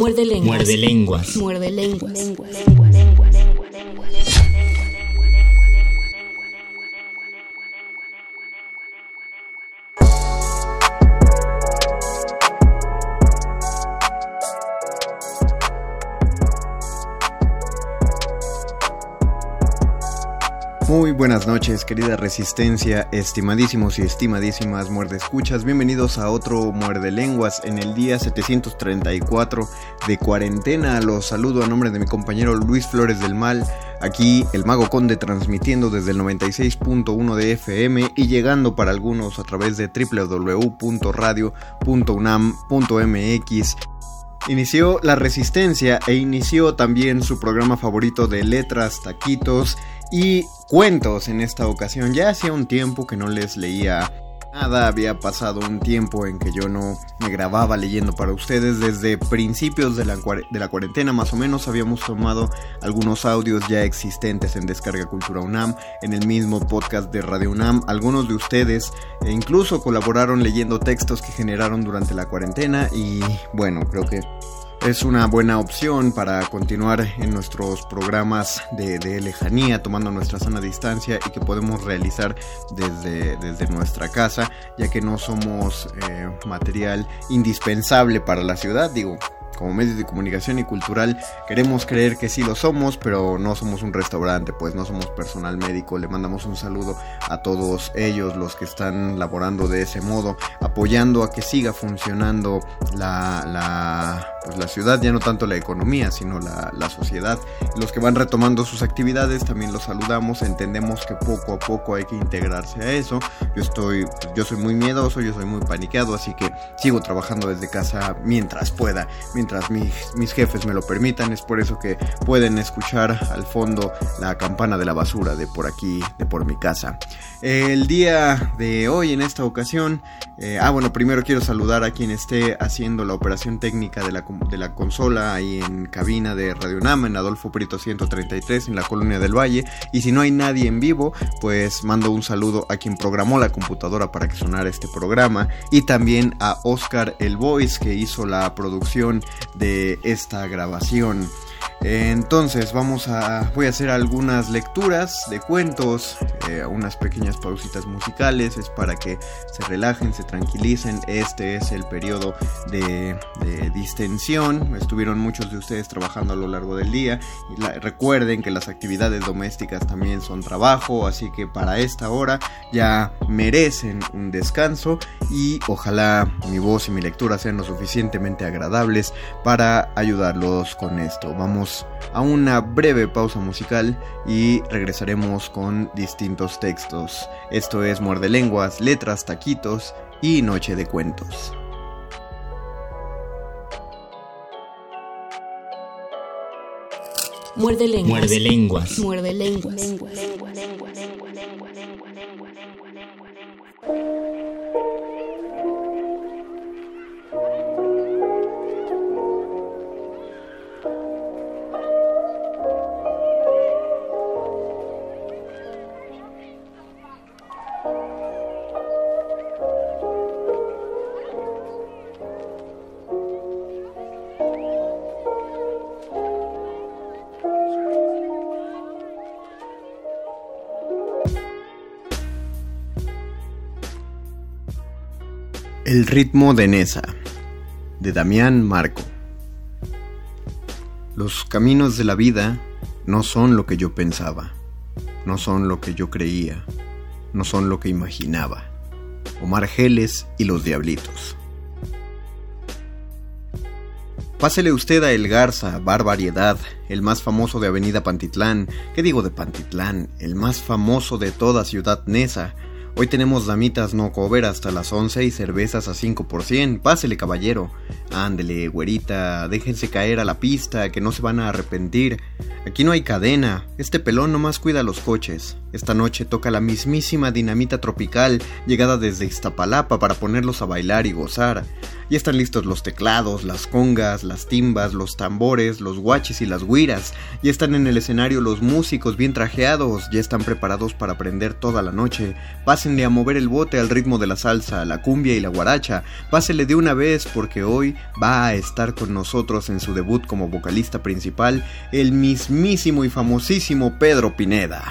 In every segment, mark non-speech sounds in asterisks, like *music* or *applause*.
Muerde lenguas. Muerde lenguas. Muerde lenguas. Muy buenas noches, querida Resistencia, estimadísimos y estimadísimas muerde escuchas. Bienvenidos a otro Muerde Lenguas en el día 734 de cuarentena. Los saludo a nombre de mi compañero Luis Flores del Mal. Aquí el Mago Conde transmitiendo desde el 96.1 de FM y llegando para algunos a través de www.radio.unam.mx. Inició La Resistencia e inició también su programa favorito de letras, taquitos y cuentos en esta ocasión. Ya hacía un tiempo que no les leía nada, había pasado un tiempo en que yo no me grababa leyendo para ustedes. Desde principios de la, cuarentena más o menos habíamos tomado algunos audios ya existentes en Descarga Cultura UNAM, en el mismo podcast de Radio UNAM. Algunos de ustedes e incluso colaboraron leyendo textos que generaron durante la cuarentena y bueno, creo que es una buena opción para continuar en nuestros programas de, lejanía, tomando nuestra sana distancia y que podemos realizar desde, nuestra casa, ya que no somos eh, material indispensable para la ciudad. Digo, como medios de comunicación y cultural queremos creer que sí lo somos, pero no somos un restaurante, pues no somos personal médico. Le mandamos un saludo a todos ellos, los que están laborando de ese modo, apoyando a que siga funcionando la, pues la ciudad, ya no tanto la economía, sino la, la sociedad. Los que van retomando sus actividades también los saludamos, entendemos que poco a poco hay que integrarse a eso. Yo estoy, yo soy muy miedoso, yo soy muy paniqueado, así que sigo trabajando desde casa mientras pueda, mis, mis jefes me lo permitan. Es por eso que pueden escuchar al fondo la campana de la basura de por aquí, de por mi casa. El día de hoy, en esta ocasión, eh, ah, bueno, primero quiero saludar a quien esté haciendo la operación técnica de la, de la consola ahí en cabina de Radio Nama, en Adolfo Prito 133, en la Colonia del Valle. Y si no hay nadie en vivo, pues mando un saludo a quien programó la computadora para que sonara este programa. Y también a Oscar El Voice, que hizo la producción de esta grabación. Entonces vamos a voy a hacer algunas lecturas de cuentos, eh, unas pequeñas pausitas musicales, es para que se relajen, se tranquilicen. Este es el periodo de, distensión. Estuvieron muchos de ustedes trabajando a lo largo del día. Y recuerden que las actividades domésticas también son trabajo, así que para esta hora ya merecen un descanso y ojalá mi voz y mi lectura sean lo suficientemente agradables para ayudarlos con esto. A una breve pausa musical y regresaremos con distintos textos. Esto es Muerde Lenguas, Letras, Taquitos y Noche de Cuentos. Muerde lenguas. Muerde lenguas. Muerde lenguas. El ritmo de Nesa, de Damián Marco. Los caminos de la vida no son lo que yo pensaba, no son lo que yo creía, no son lo que imaginaba. Omar Geles y los Diablitos. Pásele usted a El Garza, Bar Variedad, el más famoso de Avenida Pantitlán. ¿Qué digo de Pantitlán? El más famoso de toda Ciudad Nesa Hoy tenemos damitas no cover hasta las 11 y cervezas a 5 por 100. Pásele, caballero. Ándele, güerita, déjense caer a la pista, que no se van a arrepentir. Aquí no hay cadena, este pelón nomás cuida los coches. Esta noche toca la mismísima dinamita tropical, llegada desde Iztapalapa para ponerlos a bailar y gozar. Ya están listos los teclados, las congas, las timbas, los tambores, los guaches y las guiras. Ya están en el escenario los músicos bien trajeados, ya están preparados para aprender toda la noche. Pásenle a mover el bote al ritmo de la salsa, la cumbia y la guaracha. Pásele de una vez porque hoy va a estar con nosotros en su debut como vocalista principal el mismísimo y famosísimo Pedro Pineda.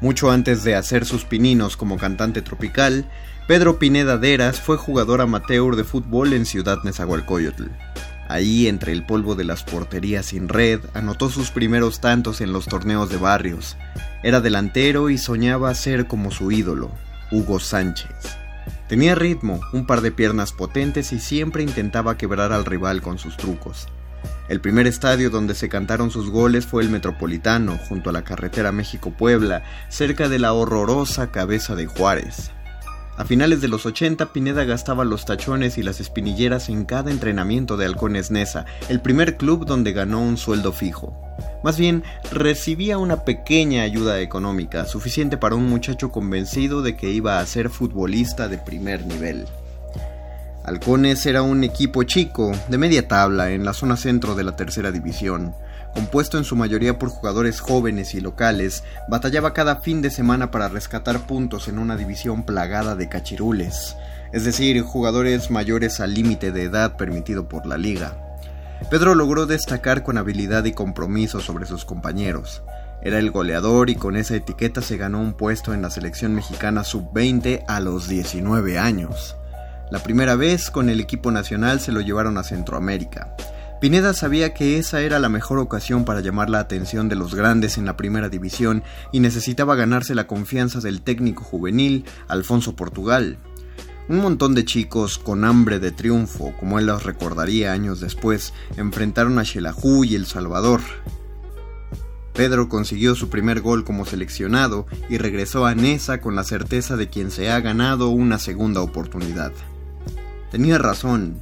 Mucho antes de hacer sus pininos como cantante tropical, Pedro Pineda Deras fue jugador amateur de fútbol en Ciudad Nezahualcóyotl. Ahí, entre el polvo de las porterías sin red, anotó sus primeros tantos en los torneos de barrios. Era delantero y soñaba ser como su ídolo, Hugo Sánchez. Tenía ritmo, un par de piernas potentes y siempre intentaba quebrar al rival con sus trucos. El primer estadio donde se cantaron sus goles fue el Metropolitano, junto a la carretera México-Puebla, cerca de la horrorosa cabeza de Juárez. A finales de los 80, Pineda gastaba los tachones y las espinilleras en cada entrenamiento de Halcones Nesa, el primer club donde ganó un sueldo fijo. Más bien, recibía una pequeña ayuda económica, suficiente para un muchacho convencido de que iba a ser futbolista de primer nivel. Halcones era un equipo chico, de media tabla, en la zona centro de la tercera división compuesto en su mayoría por jugadores jóvenes y locales, batallaba cada fin de semana para rescatar puntos en una división plagada de cachirules, es decir, jugadores mayores al límite de edad permitido por la liga. Pedro logró destacar con habilidad y compromiso sobre sus compañeros. Era el goleador y con esa etiqueta se ganó un puesto en la selección mexicana sub-20 a los 19 años. La primera vez con el equipo nacional se lo llevaron a Centroamérica. Pineda sabía que esa era la mejor ocasión para llamar la atención de los grandes en la primera división y necesitaba ganarse la confianza del técnico juvenil Alfonso Portugal. Un montón de chicos con hambre de triunfo, como él los recordaría años después, enfrentaron a Xelajú y El Salvador. Pedro consiguió su primer gol como seleccionado y regresó a Nesa con la certeza de quien se ha ganado una segunda oportunidad. Tenía razón,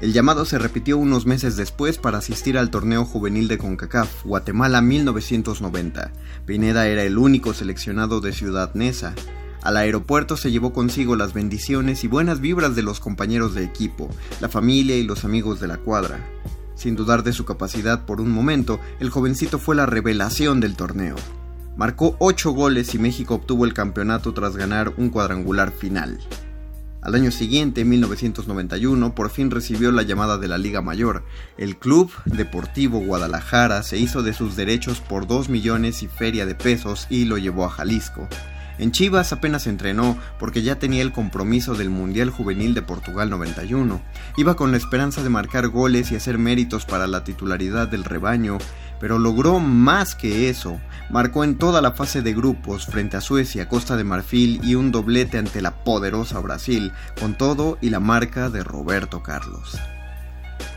el llamado se repitió unos meses después para asistir al torneo juvenil de CONCACAF, Guatemala 1990. Pineda era el único seleccionado de Ciudad Neza. Al aeropuerto se llevó consigo las bendiciones y buenas vibras de los compañeros de equipo, la familia y los amigos de la cuadra. Sin dudar de su capacidad por un momento, el jovencito fue la revelación del torneo. Marcó 8 goles y México obtuvo el campeonato tras ganar un cuadrangular final. Al año siguiente, 1991, por fin recibió la llamada de la Liga Mayor. El Club Deportivo Guadalajara se hizo de sus derechos por 2 millones y feria de pesos y lo llevó a Jalisco. En Chivas apenas entrenó porque ya tenía el compromiso del Mundial Juvenil de Portugal 91. Iba con la esperanza de marcar goles y hacer méritos para la titularidad del rebaño, pero logró más que eso. Marcó en toda la fase de grupos frente a Suecia, Costa de Marfil y un doblete ante la poderosa Brasil, con todo y la marca de Roberto Carlos.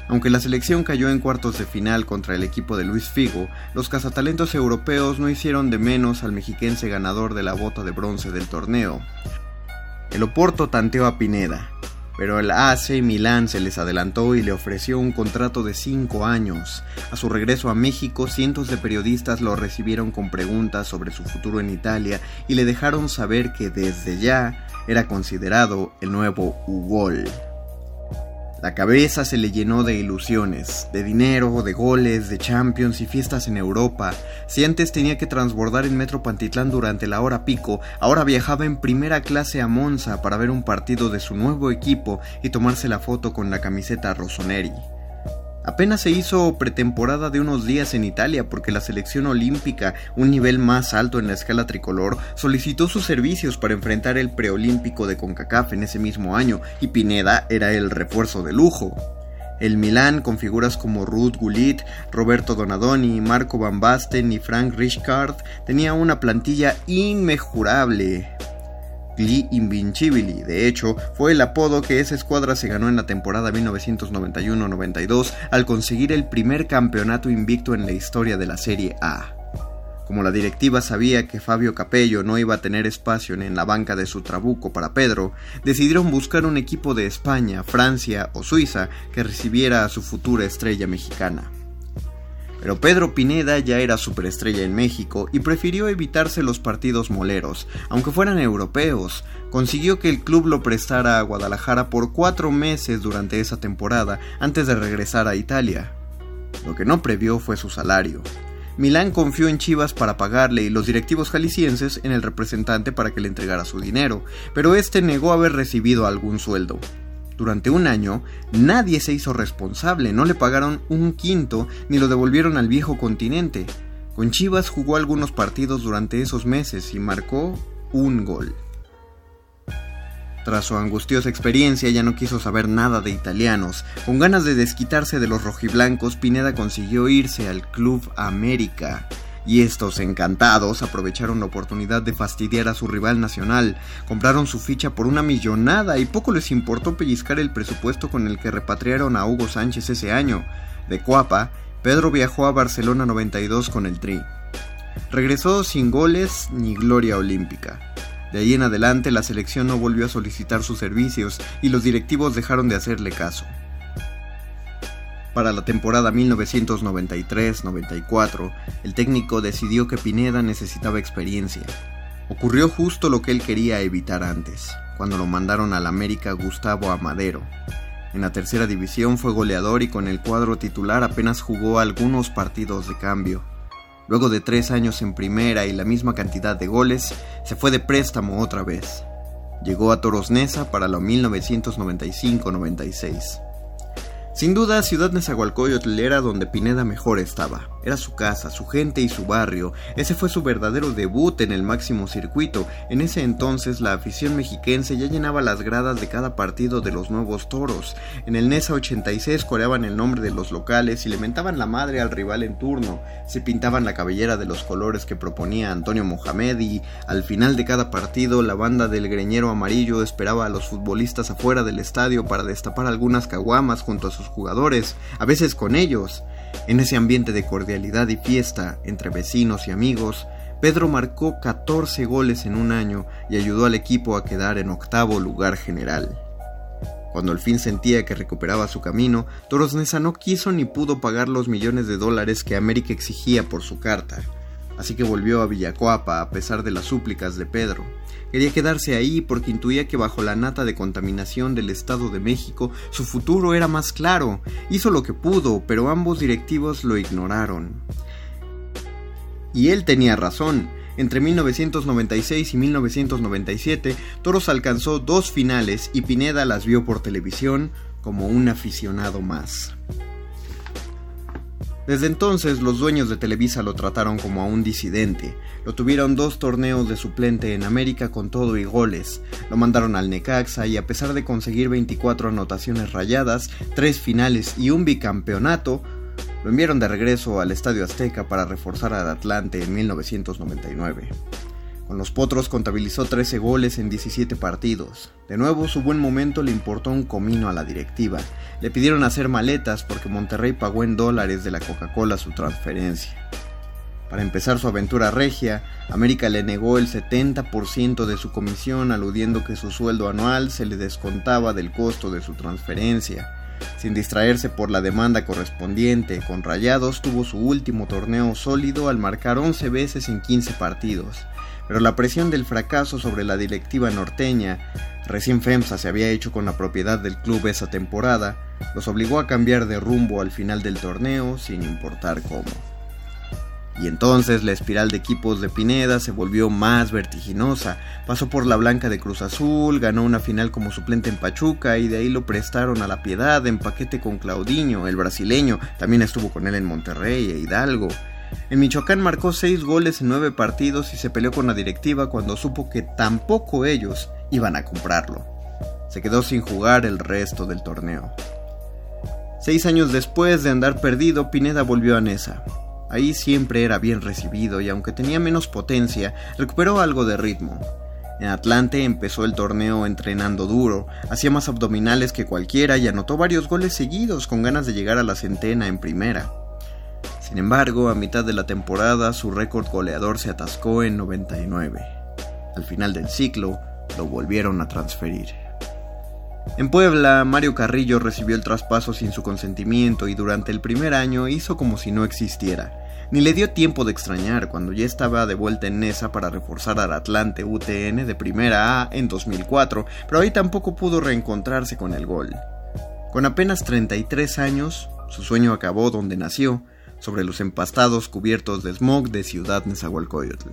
Aunque la selección cayó en cuartos de final contra el equipo de Luis Figo, los cazatalentos europeos no hicieron de menos al mexiquense ganador de la bota de bronce del torneo. El Oporto tanteó a Pineda, pero el AC Milán se les adelantó y le ofreció un contrato de 5 años. A su regreso a México, cientos de periodistas lo recibieron con preguntas sobre su futuro en Italia y le dejaron saber que desde ya era considerado el nuevo Ugol. La cabeza se le llenó de ilusiones, de dinero, de goles, de champions y fiestas en Europa. Si antes tenía que transbordar en Metro Pantitlán durante la hora pico, ahora viajaba en primera clase a Monza para ver un partido de su nuevo equipo y tomarse la foto con la camiseta Rossoneri. Apenas se hizo pretemporada de unos días en Italia porque la selección olímpica, un nivel más alto en la escala tricolor, solicitó sus servicios para enfrentar el preolímpico de CONCACAF en ese mismo año y Pineda era el refuerzo de lujo. El Milán, con figuras como Ruth Gullit, Roberto Donadoni, Marco Van Basten y Frank Richard, tenía una plantilla inmejorable. Gli Invincibili. De hecho, fue el apodo que esa escuadra se ganó en la temporada 1991-92 al conseguir el primer campeonato invicto en la historia de la Serie A. Como la directiva sabía que Fabio Capello no iba a tener espacio en la banca de su trabuco para Pedro, decidieron buscar un equipo de España, Francia o Suiza que recibiera a su futura estrella mexicana. Pero Pedro Pineda ya era superestrella en México y prefirió evitarse los partidos moleros, aunque fueran europeos. Consiguió que el club lo prestara a Guadalajara por cuatro meses durante esa temporada antes de regresar a Italia. Lo que no previó fue su salario. Milán confió en Chivas para pagarle y los directivos jaliscienses en el representante para que le entregara su dinero, pero este negó haber recibido algún sueldo. Durante un año, nadie se hizo responsable, no le pagaron un quinto ni lo devolvieron al viejo continente. Con Chivas jugó algunos partidos durante esos meses y marcó un gol. Tras su angustiosa experiencia ya no quiso saber nada de italianos. Con ganas de desquitarse de los rojiblancos, Pineda consiguió irse al Club América. Y estos encantados aprovecharon la oportunidad de fastidiar a su rival nacional, compraron su ficha por una millonada y poco les importó pellizcar el presupuesto con el que repatriaron a Hugo Sánchez ese año. De Cuapa, Pedro viajó a Barcelona 92 con el Tri. Regresó sin goles ni gloria olímpica. De ahí en adelante la selección no volvió a solicitar sus servicios y los directivos dejaron de hacerle caso. Para la temporada 1993-94, el técnico decidió que Pineda necesitaba experiencia. Ocurrió justo lo que él quería evitar antes, cuando lo mandaron al América Gustavo Amadero. En la tercera división fue goleador y con el cuadro titular apenas jugó algunos partidos de cambio. Luego de tres años en primera y la misma cantidad de goles, se fue de préstamo otra vez. Llegó a Toros Neza para la 1995-96. Sin duda, Ciudad Nezahualcóyotl era donde Pineda mejor estaba. Era su casa, su gente y su barrio. Ese fue su verdadero debut en el máximo circuito. En ese entonces, la afición mexiquense ya llenaba las gradas de cada partido de los nuevos toros. En el Nesa 86 coreaban el nombre de los locales y le mentaban la madre al rival en turno. Se pintaban la cabellera de los colores que proponía Antonio Mohamed y, al final de cada partido, la banda del greñero amarillo esperaba a los futbolistas afuera del estadio para destapar algunas caguamas junto a sus jugadores, a veces con ellos. En ese ambiente de cordialidad y fiesta entre vecinos y amigos, Pedro marcó 14 goles en un año y ayudó al equipo a quedar en octavo lugar general. Cuando al fin sentía que recuperaba su camino, Toros Neza no quiso ni pudo pagar los millones de dólares que América exigía por su carta así que volvió a Villacuapa a pesar de las súplicas de Pedro. Quería quedarse ahí porque intuía que bajo la nata de contaminación del Estado de México su futuro era más claro. Hizo lo que pudo, pero ambos directivos lo ignoraron. Y él tenía razón. Entre 1996 y 1997, Toros alcanzó dos finales y Pineda las vio por televisión como un aficionado más. Desde entonces los dueños de Televisa lo trataron como a un disidente, lo tuvieron dos torneos de suplente en América con todo y goles, lo mandaron al Necaxa y a pesar de conseguir 24 anotaciones rayadas, tres finales y un bicampeonato, lo enviaron de regreso al Estadio Azteca para reforzar al Atlante en 1999. Con los Potros contabilizó 13 goles en 17 partidos. De nuevo su buen momento le importó un comino a la directiva. Le pidieron hacer maletas porque Monterrey pagó en dólares de la Coca-Cola su transferencia. Para empezar su aventura regia, América le negó el 70% de su comisión aludiendo que su sueldo anual se le descontaba del costo de su transferencia. Sin distraerse por la demanda correspondiente, con Rayados tuvo su último torneo sólido al marcar 11 veces en 15 partidos pero la presión del fracaso sobre la directiva norteña, recién FEMSA se había hecho con la propiedad del club esa temporada, los obligó a cambiar de rumbo al final del torneo sin importar cómo. Y entonces la espiral de equipos de Pineda se volvió más vertiginosa. Pasó por la Blanca de Cruz Azul, ganó una final como suplente en Pachuca y de ahí lo prestaron a la Piedad en paquete con Claudinho, el brasileño. También estuvo con él en Monterrey e Hidalgo. En Michoacán marcó 6 goles en 9 partidos y se peleó con la directiva cuando supo que tampoco ellos iban a comprarlo. Se quedó sin jugar el resto del torneo. Seis años después de andar perdido, Pineda volvió a Nesa. Ahí siempre era bien recibido y aunque tenía menos potencia, recuperó algo de ritmo. En Atlante empezó el torneo entrenando duro, hacía más abdominales que cualquiera y anotó varios goles seguidos con ganas de llegar a la centena en primera. Sin embargo, a mitad de la temporada su récord goleador se atascó en 99. Al final del ciclo, lo volvieron a transferir. En Puebla, Mario Carrillo recibió el traspaso sin su consentimiento y durante el primer año hizo como si no existiera. Ni le dio tiempo de extrañar cuando ya estaba de vuelta en Nesa para reforzar al Atlante UTN de Primera A en 2004, pero ahí tampoco pudo reencontrarse con el gol. Con apenas 33 años, su sueño acabó donde nació, sobre los empastados cubiertos de smog de Ciudad Nezahualcóyotl.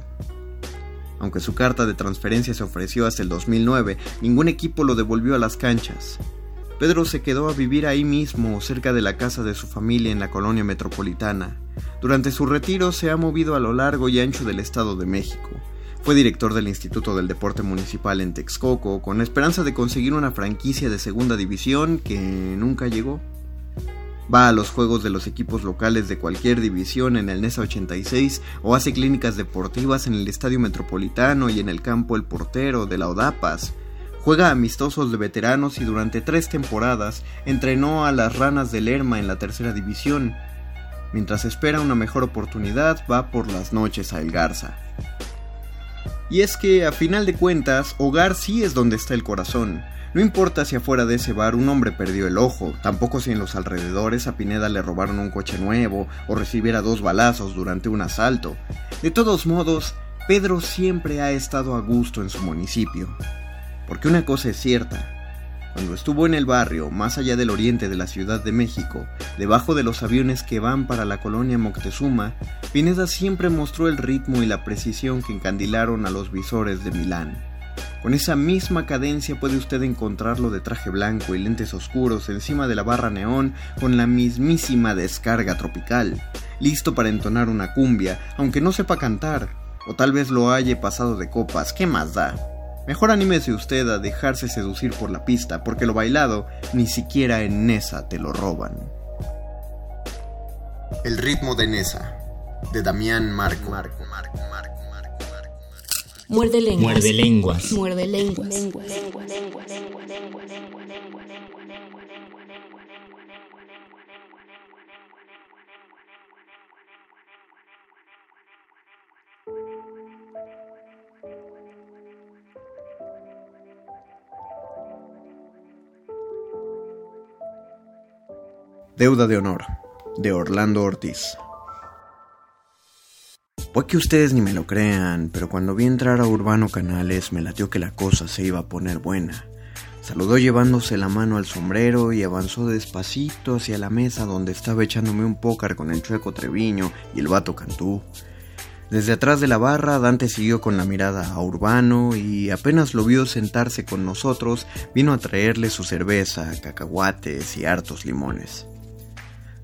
Aunque su carta de transferencia se ofreció hasta el 2009, ningún equipo lo devolvió a las canchas. Pedro se quedó a vivir ahí mismo, cerca de la casa de su familia en la colonia metropolitana. Durante su retiro se ha movido a lo largo y ancho del Estado de México. Fue director del Instituto del Deporte Municipal en Texcoco, con la esperanza de conseguir una franquicia de segunda división que nunca llegó. Va a los juegos de los equipos locales de cualquier división en el NESA 86 o hace clínicas deportivas en el Estadio Metropolitano y en el campo El Portero de la Odapas. Juega amistosos de veteranos y durante tres temporadas entrenó a las ranas de Lerma en la tercera división. Mientras espera una mejor oportunidad, va por las noches a El Garza. Y es que, a final de cuentas, hogar sí es donde está el corazón. No importa si afuera de ese bar un hombre perdió el ojo, tampoco si en los alrededores a Pineda le robaron un coche nuevo o recibiera dos balazos durante un asalto. De todos modos, Pedro siempre ha estado a gusto en su municipio. Porque una cosa es cierta, cuando estuvo en el barrio, más allá del oriente de la Ciudad de México, debajo de los aviones que van para la colonia Moctezuma, Pineda siempre mostró el ritmo y la precisión que encandilaron a los visores de Milán. Con esa misma cadencia puede usted encontrarlo de traje blanco y lentes oscuros encima de la barra neón con la mismísima descarga tropical, listo para entonar una cumbia, aunque no sepa cantar, o tal vez lo haya pasado de copas, ¿qué más da? Mejor anímese usted a dejarse seducir por la pista, porque lo bailado ni siquiera en Nesa te lo roban. El ritmo de Nesa, de Damián Marco. Marco, Marco, Marco. Muerde lenguas. Muerde lenguas. Muerde lenguas. Deuda de honor, de Orlando Ortiz. Puede que ustedes ni me lo crean, pero cuando vi entrar a Urbano Canales me latió que la cosa se iba a poner buena. Saludó llevándose la mano al sombrero y avanzó despacito hacia la mesa donde estaba echándome un pócar con el chueco Treviño y el vato Cantú. Desde atrás de la barra, Dante siguió con la mirada a Urbano y apenas lo vio sentarse con nosotros, vino a traerle su cerveza, cacahuates y hartos limones.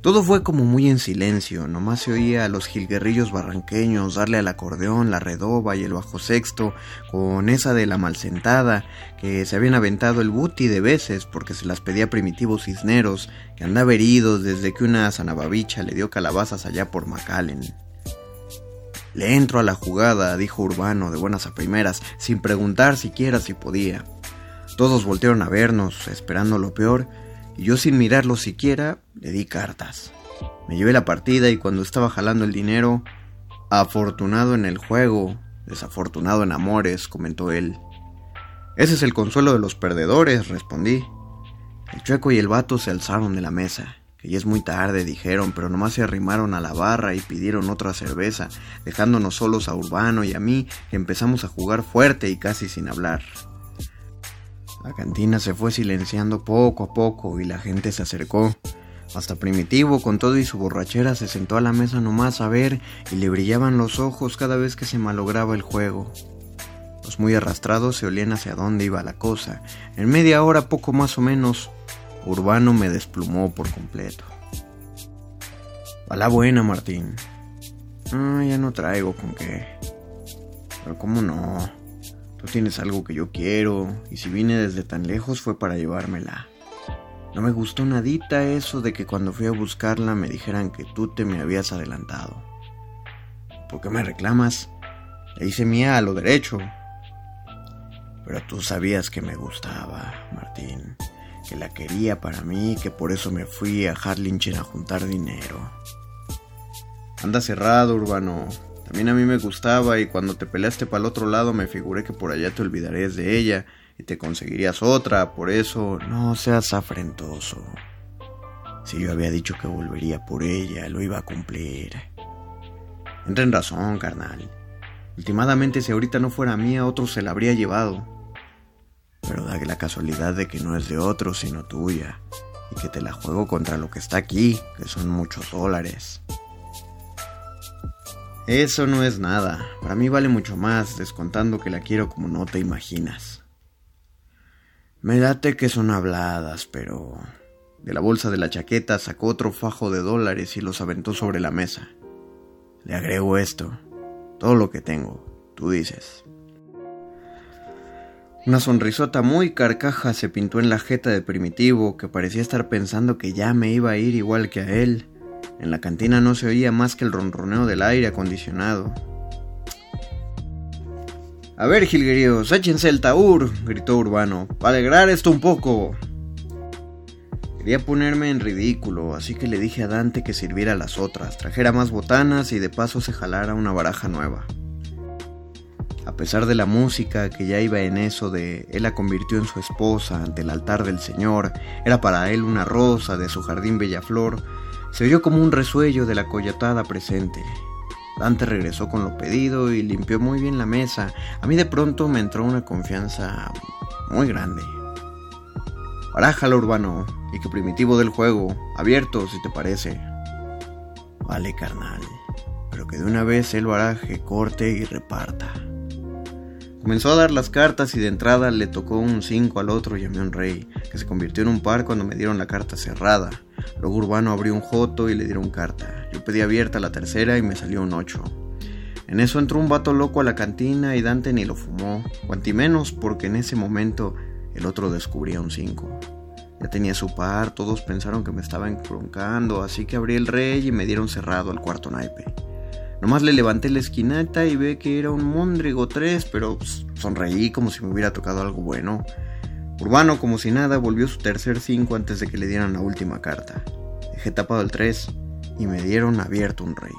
Todo fue como muy en silencio, nomás se oía a los jilguerrillos barranqueños darle al acordeón, la redoba y el bajo sexto, con esa de la malsentada, que se habían aventado el buti de veces porque se las pedía primitivos cisneros, que andaba herido desde que una zanababicha le dio calabazas allá por Macallen. Le entro a la jugada, dijo Urbano de buenas a primeras, sin preguntar siquiera si podía. Todos voltearon a vernos, esperando lo peor, y yo sin mirarlo siquiera le di cartas. Me llevé la partida y cuando estaba jalando el dinero, afortunado en el juego, desafortunado en amores, comentó él. Ese es el consuelo de los perdedores, respondí. El chueco y el vato se alzaron de la mesa, que ya es muy tarde, dijeron, pero nomás se arrimaron a la barra y pidieron otra cerveza, dejándonos solos a Urbano y a mí, que empezamos a jugar fuerte y casi sin hablar. La cantina se fue silenciando poco a poco y la gente se acercó. Hasta Primitivo, con todo y su borrachera, se sentó a la mesa nomás a ver y le brillaban los ojos cada vez que se malograba el juego. Los muy arrastrados se olían hacia dónde iba la cosa. En media hora, poco más o menos, Urbano me desplumó por completo. A la buena, Martín. Ah, ya no traigo con qué. Pero cómo no. Tú tienes algo que yo quiero, y si vine desde tan lejos fue para llevármela. No me gustó nadita eso de que cuando fui a buscarla me dijeran que tú te me habías adelantado. ¿Por qué me reclamas? Le hice mía a lo derecho. Pero tú sabías que me gustaba, Martín, que la quería para mí que por eso me fui a Harlingen a juntar dinero. Anda cerrado, Urbano. También a mí me gustaba y cuando te peleaste para el otro lado me figuré que por allá te olvidarías de ella y te conseguirías otra, por eso no seas afrentoso. Si yo había dicho que volvería por ella, lo iba a cumplir. Entra en razón, carnal. Ultimadamente, si ahorita no fuera mía, otro se la habría llevado. Pero da la casualidad de que no es de otro, sino tuya. Y que te la juego contra lo que está aquí, que son muchos dólares. Eso no es nada. Para mí vale mucho más, descontando que la quiero como no te imaginas. Me date que son habladas, pero... De la bolsa de la chaqueta sacó otro fajo de dólares y los aventó sobre la mesa. Le agrego esto. Todo lo que tengo, tú dices. Una sonrisota muy carcaja se pintó en la jeta de Primitivo, que parecía estar pensando que ya me iba a ir igual que a él. En la cantina no se oía más que el ronroneo del aire acondicionado. A ver, jilgueríos, échense el taur, gritó Urbano, para alegrar esto un poco. Quería ponerme en ridículo, así que le dije a Dante que sirviera las otras, trajera más botanas y de paso se jalara una baraja nueva. A pesar de la música que ya iba en eso de él la convirtió en su esposa ante el altar del Señor, era para él una rosa de su jardín bellaflor, se oyó como un resuello de la coyotada presente. Dante regresó con lo pedido y limpió muy bien la mesa. A mí de pronto me entró una confianza muy grande. Barájalo, urbano, y que primitivo del juego, abierto si te parece. Vale, carnal, pero que de una vez el baraje corte y reparta. Comenzó a dar las cartas y de entrada le tocó un 5 al otro y a un rey, que se convirtió en un par cuando me dieron la carta cerrada. Luego Urbano abrió un joto y le dieron carta. Yo pedí abierta la tercera y me salió un 8. En eso entró un vato loco a la cantina y Dante ni lo fumó, cuanti menos porque en ese momento el otro descubría un 5. Ya tenía su par, todos pensaron que me estaba encroncando, así que abrí el rey y me dieron cerrado al cuarto naipe. Nomás le levanté la esquinata y ve que era un Mondrigo 3, pero pues, sonreí como si me hubiera tocado algo bueno. Urbano, como si nada, volvió su tercer 5 antes de que le dieran la última carta. Dejé tapado el 3 y me dieron abierto un rey.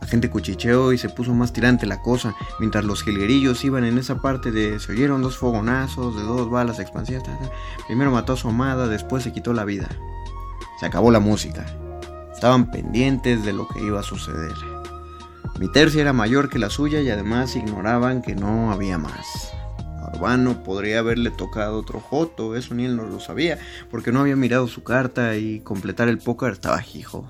La gente cuchicheó y se puso más tirante la cosa, mientras los jilguerillos iban en esa parte de se oyeron dos fogonazos de dos balas expansivas. Primero mató a su amada, después se quitó la vida. Se acabó la música. Estaban pendientes de lo que iba a suceder. Mi tercia era mayor que la suya y además ignoraban que no había más. Urbano podría haberle tocado otro joto, eso ni él no lo sabía, porque no había mirado su carta y completar el póker estaba hijo.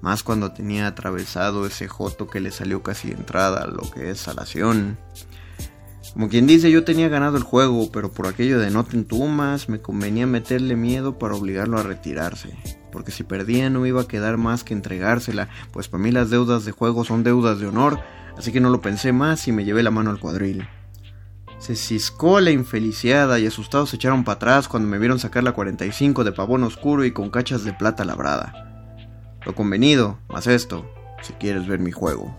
Más cuando tenía atravesado ese joto que le salió casi entrada, lo que es salación. Como quien dice, yo tenía ganado el juego, pero por aquello de no te entumas, me convenía meterle miedo para obligarlo a retirarse. Porque si perdía no iba a quedar más que entregársela, pues para mí las deudas de juego son deudas de honor, así que no lo pensé más y me llevé la mano al cuadril. Se ciscó la infeliciada y asustados se echaron para atrás cuando me vieron sacar la 45 de pavón oscuro y con cachas de plata labrada. Lo convenido, más esto, si quieres ver mi juego.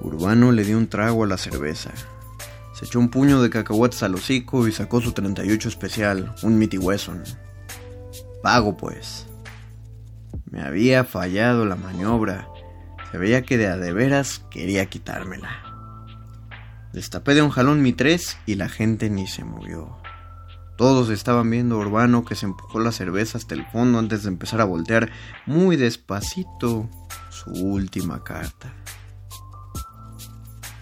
Urbano le dio un trago a la cerveza. Se echó un puño de cacahuetes al hocico y sacó su 38 especial, un Mitty Wesson. Pago pues. Me había fallado la maniobra. Se veía que de a de veras quería quitármela. Destapé de un jalón mi tres y la gente ni se movió. Todos estaban viendo a Urbano que se empujó la cerveza hasta el fondo antes de empezar a voltear muy despacito su última carta.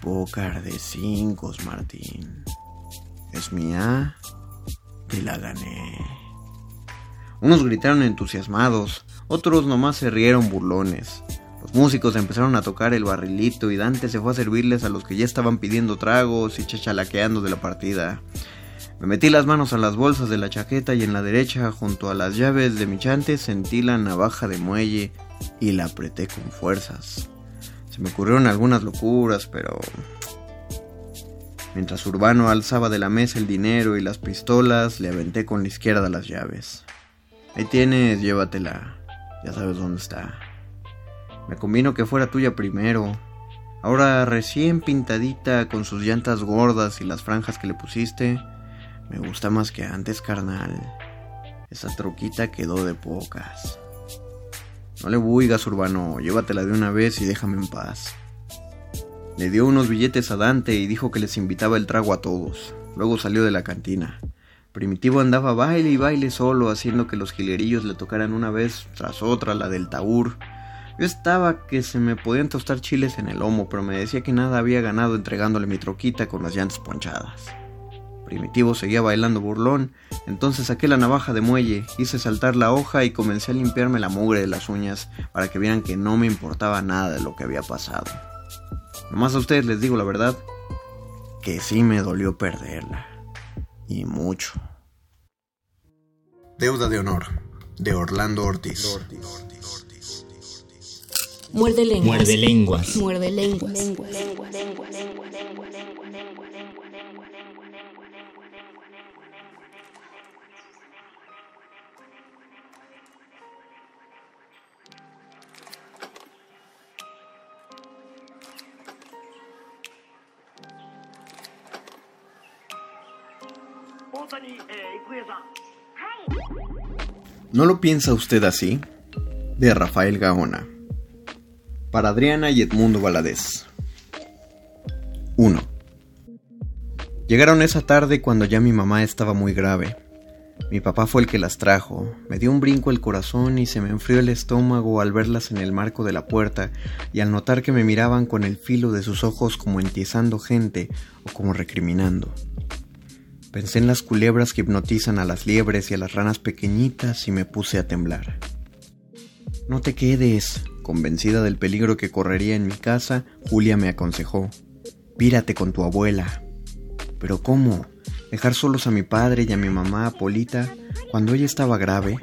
Pócar de cinco, Martín. Es mía y la gané. Unos gritaron entusiasmados, otros nomás se rieron burlones. Los músicos empezaron a tocar el barrilito y Dante se fue a servirles a los que ya estaban pidiendo tragos y chachalaqueando de la partida. Me metí las manos a las bolsas de la chaqueta y en la derecha, junto a las llaves de mi chante, sentí la navaja de muelle y la apreté con fuerzas. Se me ocurrieron algunas locuras, pero... Mientras Urbano alzaba de la mesa el dinero y las pistolas, le aventé con la izquierda las llaves. Ahí tienes, llévatela. Ya sabes dónde está. Me convino que fuera tuya primero. Ahora recién pintadita con sus llantas gordas y las franjas que le pusiste, me gusta más que antes, carnal. Esa troquita quedó de pocas. No le buigas, Urbano, llévatela de una vez y déjame en paz. Le dio unos billetes a Dante y dijo que les invitaba el trago a todos. Luego salió de la cantina. Primitivo andaba baile y baile solo, haciendo que los gilerillos le tocaran una vez tras otra la del taur. Yo estaba que se me podían tostar chiles en el lomo, pero me decía que nada había ganado entregándole mi troquita con las llantas ponchadas. Primitivo seguía bailando burlón, entonces saqué la navaja de muelle, hice saltar la hoja y comencé a limpiarme la mugre de las uñas para que vieran que no me importaba nada de lo que había pasado. Nomás a ustedes les digo la verdad, que sí me dolió perderla. Y mucho. Deuda de honor, de Orlando Ortiz. Muerde lenguas. Muerde lenguas. Muerde lenguas. ¿No lo piensa usted así? De Rafael Gaona. Para Adriana y Edmundo Valadez. 1. Llegaron esa tarde cuando ya mi mamá estaba muy grave. Mi papá fue el que las trajo. Me dio un brinco el corazón y se me enfrió el estómago al verlas en el marco de la puerta y al notar que me miraban con el filo de sus ojos como entiezando gente o como recriminando. Pensé en las culebras que hipnotizan a las liebres y a las ranas pequeñitas y me puse a temblar. No te quedes. Convencida del peligro que correría en mi casa, Julia me aconsejó. Pírate con tu abuela. Pero ¿cómo? ¿Dejar solos a mi padre y a mi mamá, Polita, cuando ella estaba grave?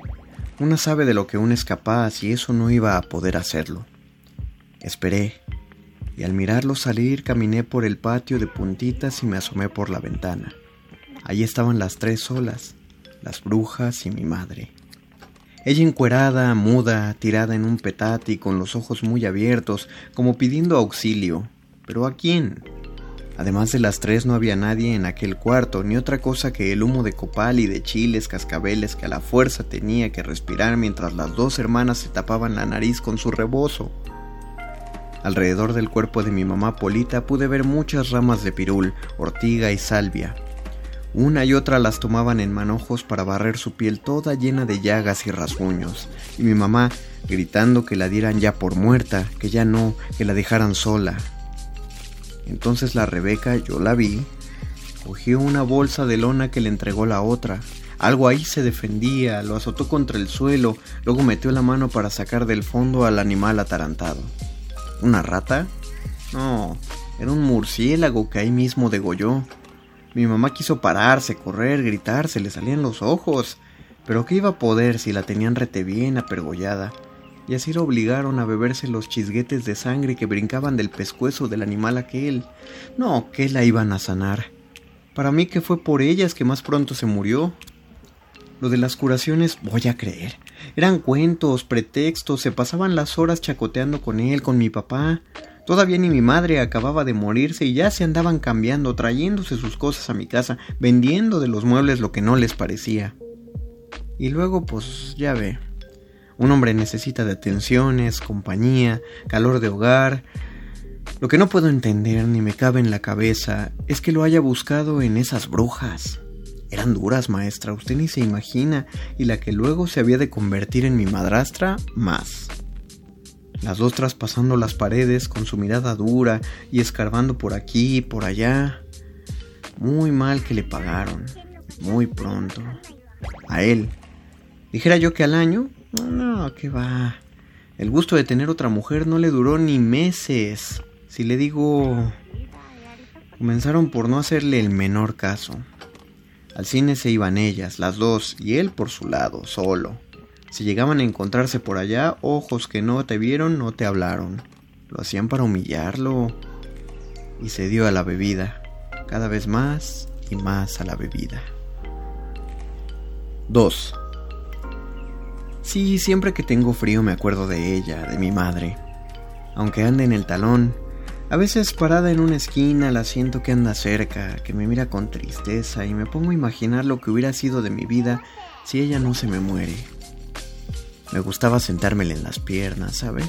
Una sabe de lo que uno es capaz y eso no iba a poder hacerlo. Esperé, y al mirarlo salir caminé por el patio de puntitas y me asomé por la ventana. Allí estaban las tres solas, las brujas y mi madre. Ella encuerada, muda, tirada en un petate con los ojos muy abiertos, como pidiendo auxilio. ¿Pero a quién? Además de las tres no había nadie en aquel cuarto, ni otra cosa que el humo de copal y de chiles cascabeles que a la fuerza tenía que respirar mientras las dos hermanas se tapaban la nariz con su rebozo. Alrededor del cuerpo de mi mamá Polita pude ver muchas ramas de pirul, ortiga y salvia, una y otra las tomaban en manojos para barrer su piel toda llena de llagas y rasguños, y mi mamá gritando que la dieran ya por muerta, que ya no, que la dejaran sola. Entonces la Rebeca, yo la vi, cogió una bolsa de lona que le entregó la otra. Algo ahí se defendía, lo azotó contra el suelo, luego metió la mano para sacar del fondo al animal atarantado. ¿Una rata? No, era un murciélago que ahí mismo degolló. Mi mamá quiso pararse, correr, gritar, se le salían los ojos. Pero ¿qué iba a poder si la tenían rete bien apergollada? Y así la obligaron a beberse los chisguetes de sangre que brincaban del pescuezo del animal aquel. No, que la iban a sanar. Para mí que fue por ellas que más pronto se murió. Lo de las curaciones, voy a creer. Eran cuentos, pretextos, se pasaban las horas chacoteando con él, con mi papá. Todavía ni mi madre acababa de morirse y ya se andaban cambiando, trayéndose sus cosas a mi casa, vendiendo de los muebles lo que no les parecía. Y luego, pues, ya ve. Un hombre necesita de atenciones, compañía, calor de hogar. Lo que no puedo entender ni me cabe en la cabeza es que lo haya buscado en esas brujas. Eran duras, maestra, usted ni se imagina, y la que luego se había de convertir en mi madrastra, más las dos traspasando las paredes con su mirada dura y escarbando por aquí y por allá. Muy mal que le pagaron, muy pronto. A él. Dijera yo que al año, no, no, que va. El gusto de tener otra mujer no le duró ni meses. Si le digo... Comenzaron por no hacerle el menor caso. Al cine se iban ellas, las dos, y él por su lado, solo. Si llegaban a encontrarse por allá, ojos que no te vieron no te hablaron. Lo hacían para humillarlo. Y se dio a la bebida, cada vez más y más a la bebida. 2. Sí, siempre que tengo frío me acuerdo de ella, de mi madre. Aunque ande en el talón, a veces parada en una esquina la siento que anda cerca, que me mira con tristeza y me pongo a imaginar lo que hubiera sido de mi vida si ella no se me muere. Me gustaba sentármele en las piernas, ¿sabe?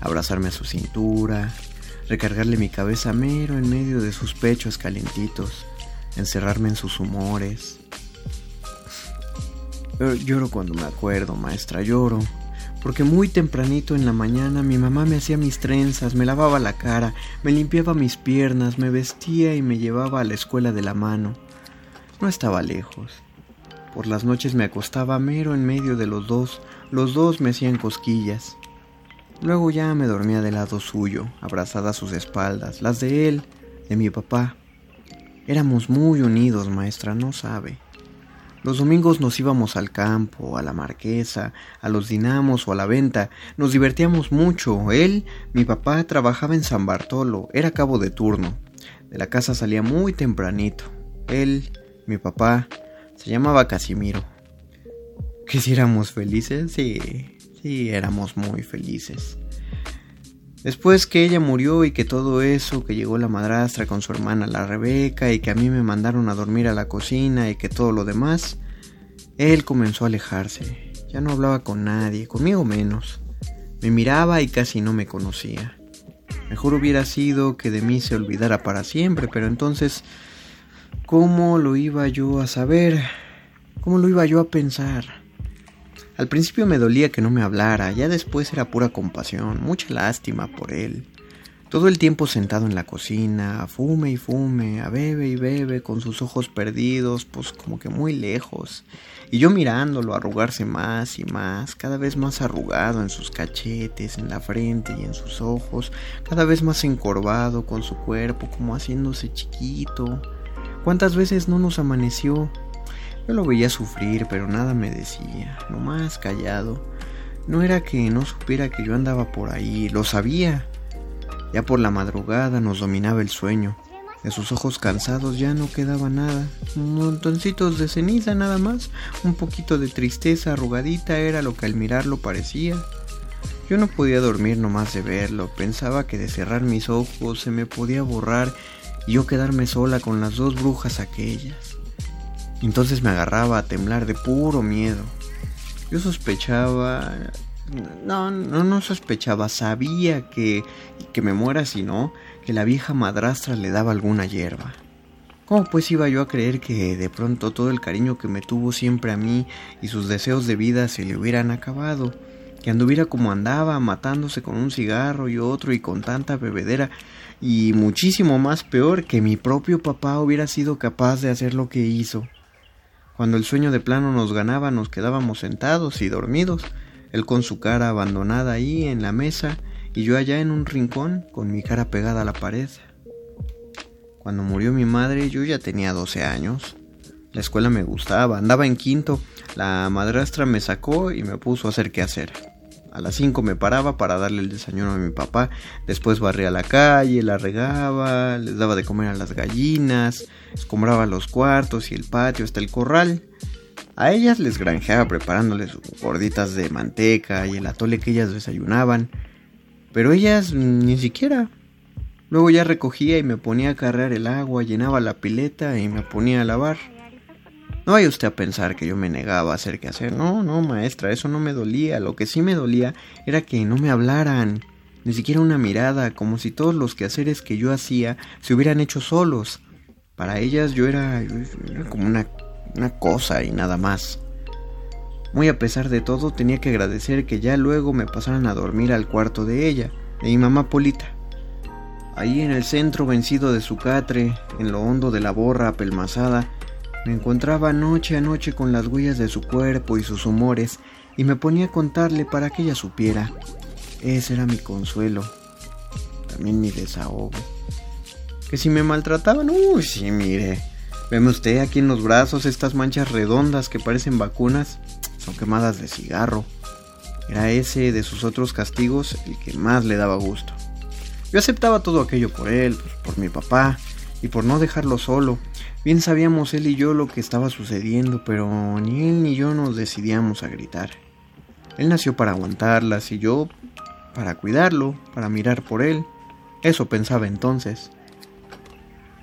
Abrazarme a su cintura, recargarle mi cabeza mero en medio de sus pechos calentitos, encerrarme en sus humores. lloro cuando me acuerdo, maestra, lloro porque muy tempranito en la mañana mi mamá me hacía mis trenzas, me lavaba la cara, me limpiaba mis piernas, me vestía y me llevaba a la escuela de la mano. No estaba lejos. Por las noches me acostaba mero en medio de los dos, los dos me hacían cosquillas. Luego ya me dormía del lado suyo, abrazada a sus espaldas, las de él, de mi papá. Éramos muy unidos, maestra, no sabe. Los domingos nos íbamos al campo, a la marquesa, a los dinamos o a la venta. Nos divertíamos mucho. Él, mi papá, trabajaba en San Bartolo, era cabo de turno. De la casa salía muy tempranito. Él, mi papá, se llamaba Casimiro. ¿Que si felices? Sí, sí, éramos muy felices. Después que ella murió y que todo eso, que llegó la madrastra con su hermana la Rebeca y que a mí me mandaron a dormir a la cocina y que todo lo demás, él comenzó a alejarse. Ya no hablaba con nadie, conmigo menos. Me miraba y casi no me conocía. Mejor hubiera sido que de mí se olvidara para siempre, pero entonces, ¿cómo lo iba yo a saber? ¿Cómo lo iba yo a pensar? Al principio me dolía que no me hablara, ya después era pura compasión, mucha lástima por él. Todo el tiempo sentado en la cocina, fume y fume, a bebe y bebe, con sus ojos perdidos, pues como que muy lejos. Y yo mirándolo arrugarse más y más, cada vez más arrugado en sus cachetes, en la frente y en sus ojos, cada vez más encorvado con su cuerpo, como haciéndose chiquito. ¿Cuántas veces no nos amaneció? Yo lo veía sufrir, pero nada me decía, nomás callado. No era que no supiera que yo andaba por ahí, lo sabía. Ya por la madrugada nos dominaba el sueño. De sus ojos cansados ya no quedaba nada. Montoncitos de ceniza nada más. Un poquito de tristeza arrugadita era lo que al mirarlo parecía. Yo no podía dormir nomás de verlo. Pensaba que de cerrar mis ojos se me podía borrar y yo quedarme sola con las dos brujas aquellas. Entonces me agarraba a temblar de puro miedo. Yo sospechaba... No, no, no sospechaba, sabía que, que me muera si no, que la vieja madrastra le daba alguna hierba. ¿Cómo pues iba yo a creer que de pronto todo el cariño que me tuvo siempre a mí y sus deseos de vida se le hubieran acabado? Que anduviera como andaba, matándose con un cigarro y otro y con tanta bebedera, y muchísimo más peor que mi propio papá hubiera sido capaz de hacer lo que hizo. Cuando el sueño de plano nos ganaba nos quedábamos sentados y dormidos, él con su cara abandonada ahí en la mesa y yo allá en un rincón con mi cara pegada a la pared. Cuando murió mi madre yo ya tenía 12 años. La escuela me gustaba, andaba en quinto, la madrastra me sacó y me puso a hacer qué hacer. A las 5 me paraba para darle el desayuno a mi papá, después barría la calle, la regaba, les daba de comer a las gallinas, escombraba los cuartos y el patio hasta el corral. A ellas les granjeaba preparándoles gorditas de manteca y el atole que ellas desayunaban, pero ellas ni siquiera. Luego ya recogía y me ponía a cargar el agua, llenaba la pileta y me ponía a lavar. No vaya usted a pensar que yo me negaba a hacer qué hacer. No, no, maestra, eso no me dolía. Lo que sí me dolía era que no me hablaran. Ni siquiera una mirada, como si todos los quehaceres que yo hacía se hubieran hecho solos. Para ellas yo era, como una, una cosa y nada más. Muy a pesar de todo, tenía que agradecer que ya luego me pasaran a dormir al cuarto de ella, de mi mamá Polita. Ahí en el centro vencido de su catre, en lo hondo de la borra apelmazada, me encontraba noche a noche con las huellas de su cuerpo y sus humores y me ponía a contarle para que ella supiera. Ese era mi consuelo, también mi desahogo. Que si me maltrataban, uy, sí, mire. ¿Veme usted aquí en los brazos estas manchas redondas que parecen vacunas? Son quemadas de cigarro. Era ese de sus otros castigos el que más le daba gusto. Yo aceptaba todo aquello por él, por mi papá, y por no dejarlo solo. Bien sabíamos él y yo lo que estaba sucediendo, pero ni él ni yo nos decidíamos a gritar. Él nació para aguantarlas y yo para cuidarlo, para mirar por él. Eso pensaba entonces.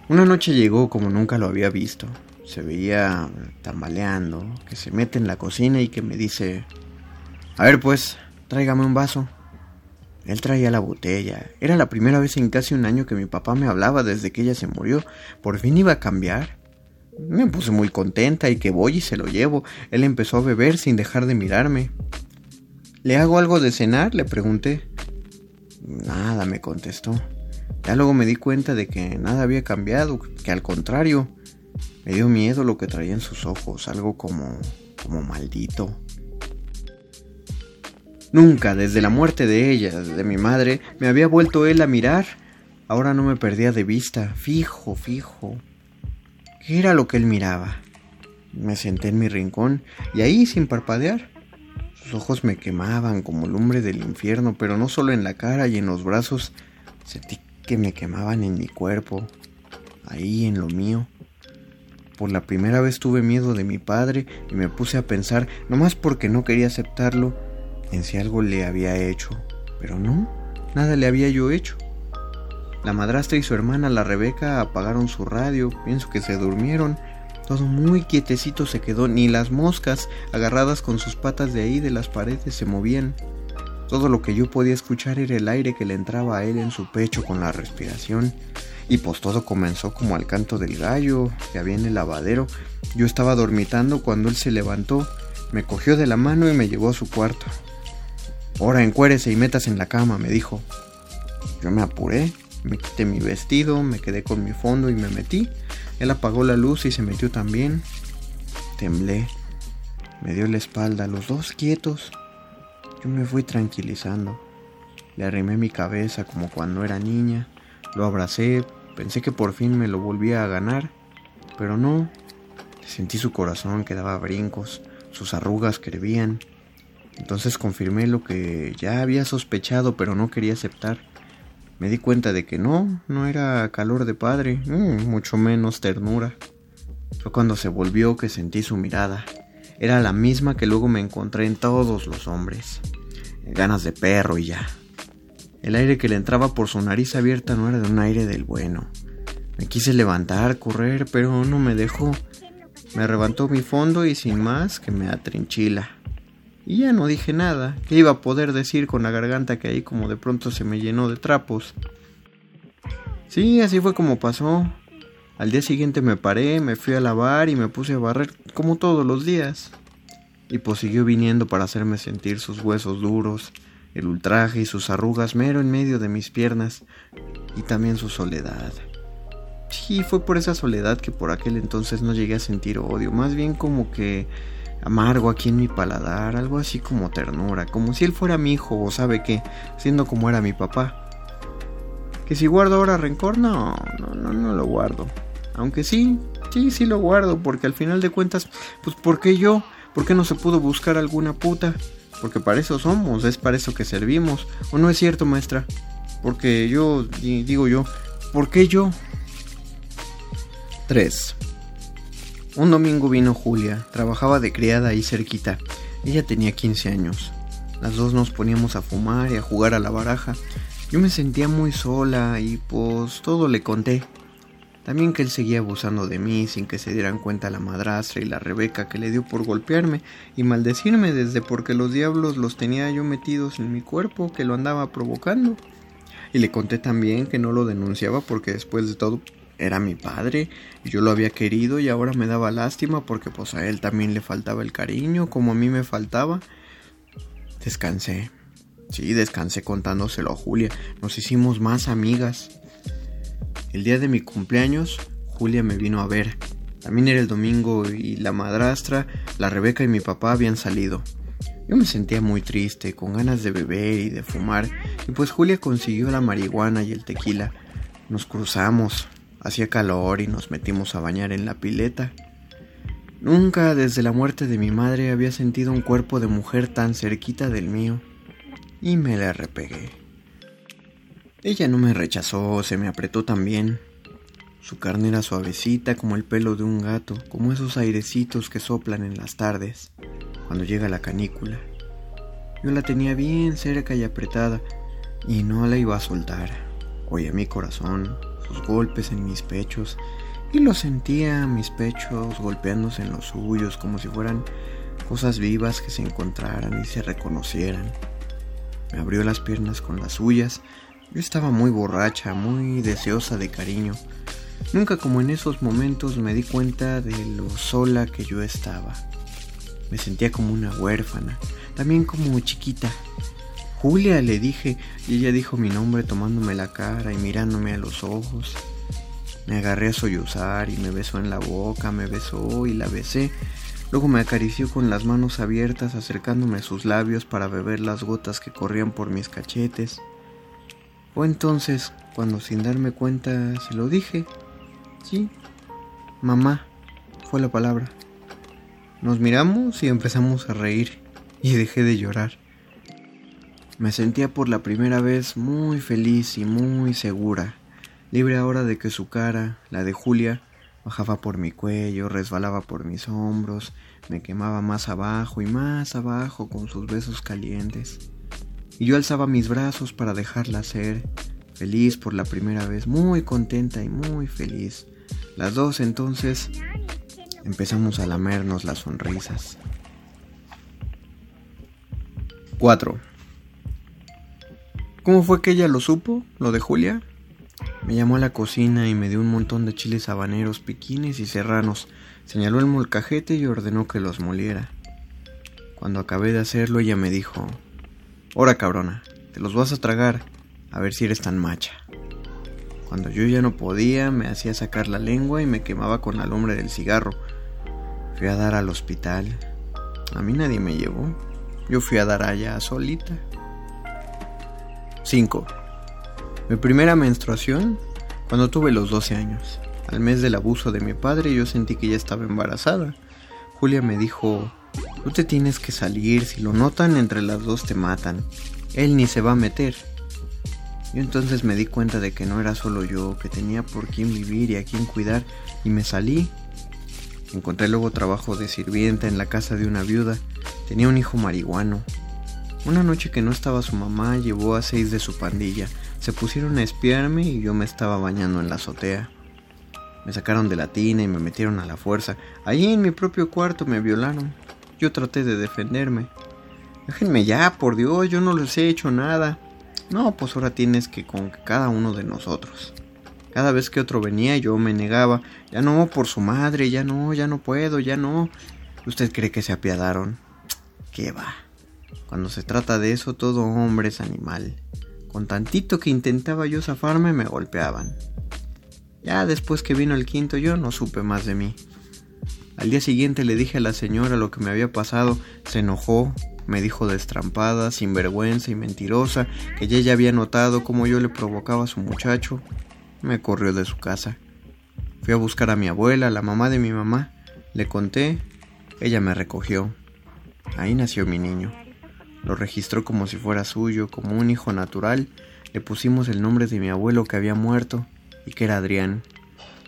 Una noche llegó como nunca lo había visto. Se veía tambaleando, que se mete en la cocina y que me dice, A ver, pues, tráigame un vaso. Él traía la botella. Era la primera vez en casi un año que mi papá me hablaba desde que ella se murió. Por fin iba a cambiar. Me puse muy contenta y que voy y se lo llevo. Él empezó a beber sin dejar de mirarme. ¿Le hago algo de cenar? le pregunté. Nada, me contestó. Ya luego me di cuenta de que nada había cambiado, que al contrario, me dio miedo lo que traía en sus ojos, algo como como maldito. Nunca, desde la muerte de ella, de mi madre, me había vuelto él a mirar. Ahora no me perdía de vista, fijo, fijo. ¿Qué era lo que él miraba? Me senté en mi rincón y ahí sin parpadear. Sus ojos me quemaban como lumbre del infierno, pero no solo en la cara y en los brazos, sentí que me quemaban en mi cuerpo, ahí en lo mío. Por la primera vez tuve miedo de mi padre y me puse a pensar, nomás porque no quería aceptarlo, en si algo le había hecho. Pero no, nada le había yo hecho. La madrastra y su hermana, la Rebeca, apagaron su radio, pienso que se durmieron. Todo muy quietecito se quedó, ni las moscas, agarradas con sus patas de ahí de las paredes, se movían. Todo lo que yo podía escuchar era el aire que le entraba a él en su pecho con la respiración. Y pues todo comenzó como al canto del gallo que había en el lavadero. Yo estaba dormitando cuando él se levantó, me cogió de la mano y me llevó a su cuarto. Ahora encuérese y metas en la cama, me dijo. Yo me apuré, me quité mi vestido, me quedé con mi fondo y me metí. Él apagó la luz y se metió también. Temblé. Me dio la espalda, los dos quietos. Yo me fui tranquilizando. Le arrimé mi cabeza como cuando era niña. Lo abracé, Pensé que por fin me lo volvía a ganar, pero no. Sentí su corazón que daba brincos, sus arrugas que. Entonces confirmé lo que ya había sospechado, pero no quería aceptar. Me di cuenta de que no, no era calor de padre, mm, mucho menos ternura. Fue cuando se volvió que sentí su mirada. Era la misma que luego me encontré en todos los hombres. Ganas de perro y ya. El aire que le entraba por su nariz abierta no era de un aire del bueno. Me quise levantar, correr, pero no me dejó. Me arrebató mi fondo y sin más que me atrinchila. Y ya no dije nada. ¿Qué iba a poder decir con la garganta que ahí como de pronto se me llenó de trapos? Sí, así fue como pasó. Al día siguiente me paré, me fui a lavar y me puse a barrer como todos los días. Y pues siguió viniendo para hacerme sentir sus huesos duros, el ultraje y sus arrugas mero en medio de mis piernas, y también su soledad. Sí, fue por esa soledad que por aquel entonces no llegué a sentir odio, más bien como que amargo aquí en mi paladar, algo así como ternura, como si él fuera mi hijo o sabe qué, siendo como era mi papá. Que si guardo ahora rencor, no, no, no, no lo guardo. Aunque sí, sí, sí lo guardo, porque al final de cuentas, pues ¿por qué yo? ¿Por qué no se pudo buscar alguna puta? porque para eso somos, es para eso que servimos. ¿O no es cierto, maestra? Porque yo, digo yo, ¿por qué yo? 3. Un domingo vino Julia, trabajaba de criada ahí cerquita. Ella tenía 15 años. Las dos nos poníamos a fumar y a jugar a la baraja. Yo me sentía muy sola y pues todo le conté. También que él seguía abusando de mí sin que se dieran cuenta la madrastra y la Rebeca que le dio por golpearme y maldecirme desde porque los diablos los tenía yo metidos en mi cuerpo, que lo andaba provocando. Y le conté también que no lo denunciaba porque después de todo era mi padre y yo lo había querido y ahora me daba lástima porque pues a él también le faltaba el cariño como a mí me faltaba. Descansé. Sí, descansé contándoselo a Julia. Nos hicimos más amigas. El día de mi cumpleaños, Julia me vino a ver. También era el domingo y la madrastra, la Rebeca y mi papá habían salido. Yo me sentía muy triste, con ganas de beber y de fumar, y pues Julia consiguió la marihuana y el tequila. Nos cruzamos, hacía calor y nos metimos a bañar en la pileta. Nunca desde la muerte de mi madre había sentido un cuerpo de mujer tan cerquita del mío, y me la repegué. Ella no me rechazó, se me apretó también. Su carne era suavecita como el pelo de un gato, como esos airecitos que soplan en las tardes, cuando llega la canícula. Yo la tenía bien cerca y apretada, y no la iba a soltar. Oía mi corazón, sus golpes en mis pechos, y lo sentía mis pechos golpeándose en los suyos como si fueran cosas vivas que se encontraran y se reconocieran. Me abrió las piernas con las suyas. Yo estaba muy borracha, muy deseosa de cariño. Nunca como en esos momentos me di cuenta de lo sola que yo estaba. Me sentía como una huérfana, también como chiquita. Julia le dije y ella dijo mi nombre tomándome la cara y mirándome a los ojos. Me agarré a sollozar y me besó en la boca, me besó y la besé. Luego me acarició con las manos abiertas acercándome a sus labios para beber las gotas que corrían por mis cachetes. Fue entonces cuando sin darme cuenta se lo dije. Sí, mamá, fue la palabra. Nos miramos y empezamos a reír y dejé de llorar. Me sentía por la primera vez muy feliz y muy segura libre ahora de que su cara, la de Julia, bajaba por mi cuello, resbalaba por mis hombros, me quemaba más abajo y más abajo con sus besos calientes. Y yo alzaba mis brazos para dejarla ser, feliz por la primera vez, muy contenta y muy feliz. Las dos entonces empezamos a lamernos las sonrisas. 4. ¿Cómo fue que ella lo supo? ¿Lo de Julia? Me llamó a la cocina y me dio un montón de chiles habaneros, piquines y serranos. Señaló el molcajete y ordenó que los moliera. Cuando acabé de hacerlo, ella me dijo: Ora, cabrona, te los vas a tragar, a ver si eres tan macha. Cuando yo ya no podía, me hacía sacar la lengua y me quemaba con la lumbre del cigarro. Fui a dar al hospital. A mí nadie me llevó. Yo fui a dar allá solita. 5. Mi primera menstruación cuando tuve los 12 años. Al mes del abuso de mi padre yo sentí que ya estaba embarazada. Julia me dijo, tú te tienes que salir, si lo notan entre las dos te matan. Él ni se va a meter. Yo entonces me di cuenta de que no era solo yo, que tenía por quién vivir y a quién cuidar, y me salí. Encontré luego trabajo de sirvienta en la casa de una viuda. Tenía un hijo marihuano. Una noche que no estaba su mamá, llevó a seis de su pandilla. Se pusieron a espiarme y yo me estaba bañando en la azotea. Me sacaron de la tina y me metieron a la fuerza. Allí en mi propio cuarto me violaron. Yo traté de defenderme. Déjenme ya, por Dios, yo no les he hecho nada. No, pues ahora tienes que con cada uno de nosotros. Cada vez que otro venía yo me negaba. Ya no, por su madre, ya no, ya no puedo, ya no. ¿Usted cree que se apiadaron? ¿Qué va? Cuando se trata de eso, todo hombre es animal. Con tantito que intentaba yo zafarme me golpeaban. Ya después que vino el quinto yo no supe más de mí. Al día siguiente le dije a la señora lo que me había pasado, se enojó, me dijo destrampada, sinvergüenza y mentirosa, que ella ya había notado cómo yo le provocaba a su muchacho. Me corrió de su casa. Fui a buscar a mi abuela, la mamá de mi mamá. Le conté, ella me recogió. Ahí nació mi niño. Lo registró como si fuera suyo, como un hijo natural. Le pusimos el nombre de mi abuelo que había muerto y que era Adrián.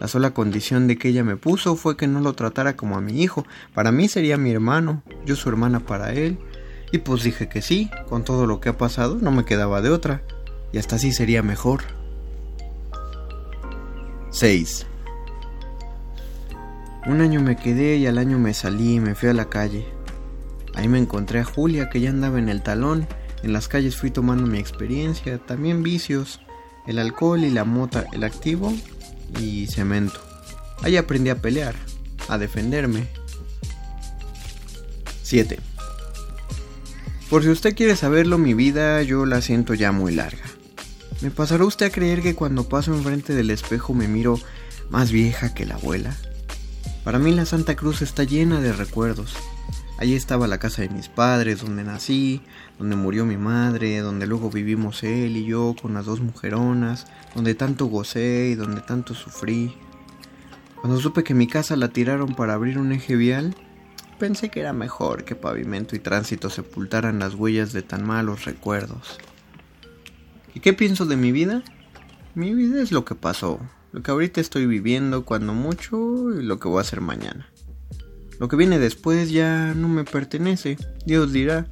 La sola condición de que ella me puso fue que no lo tratara como a mi hijo. Para mí sería mi hermano, yo su hermana para él. Y pues dije que sí, con todo lo que ha pasado no me quedaba de otra. Y hasta así sería mejor. 6. Un año me quedé y al año me salí y me fui a la calle. Ahí me encontré a Julia que ya andaba en el talón. En las calles fui tomando mi experiencia, también vicios, el alcohol y la mota, el activo y cemento. Ahí aprendí a pelear, a defenderme. 7. Por si usted quiere saberlo, mi vida yo la siento ya muy larga. ¿Me pasará usted a creer que cuando paso enfrente del espejo me miro más vieja que la abuela? Para mí la Santa Cruz está llena de recuerdos, Allí estaba la casa de mis padres, donde nací, donde murió mi madre, donde luego vivimos él y yo con las dos mujeronas, donde tanto gocé y donde tanto sufrí. Cuando supe que mi casa la tiraron para abrir un eje vial, pensé que era mejor que pavimento y tránsito sepultaran las huellas de tan malos recuerdos. ¿Y qué pienso de mi vida? Mi vida es lo que pasó, lo que ahorita estoy viviendo cuando mucho y lo que voy a hacer mañana. Lo que viene después ya no me pertenece. Dios dirá.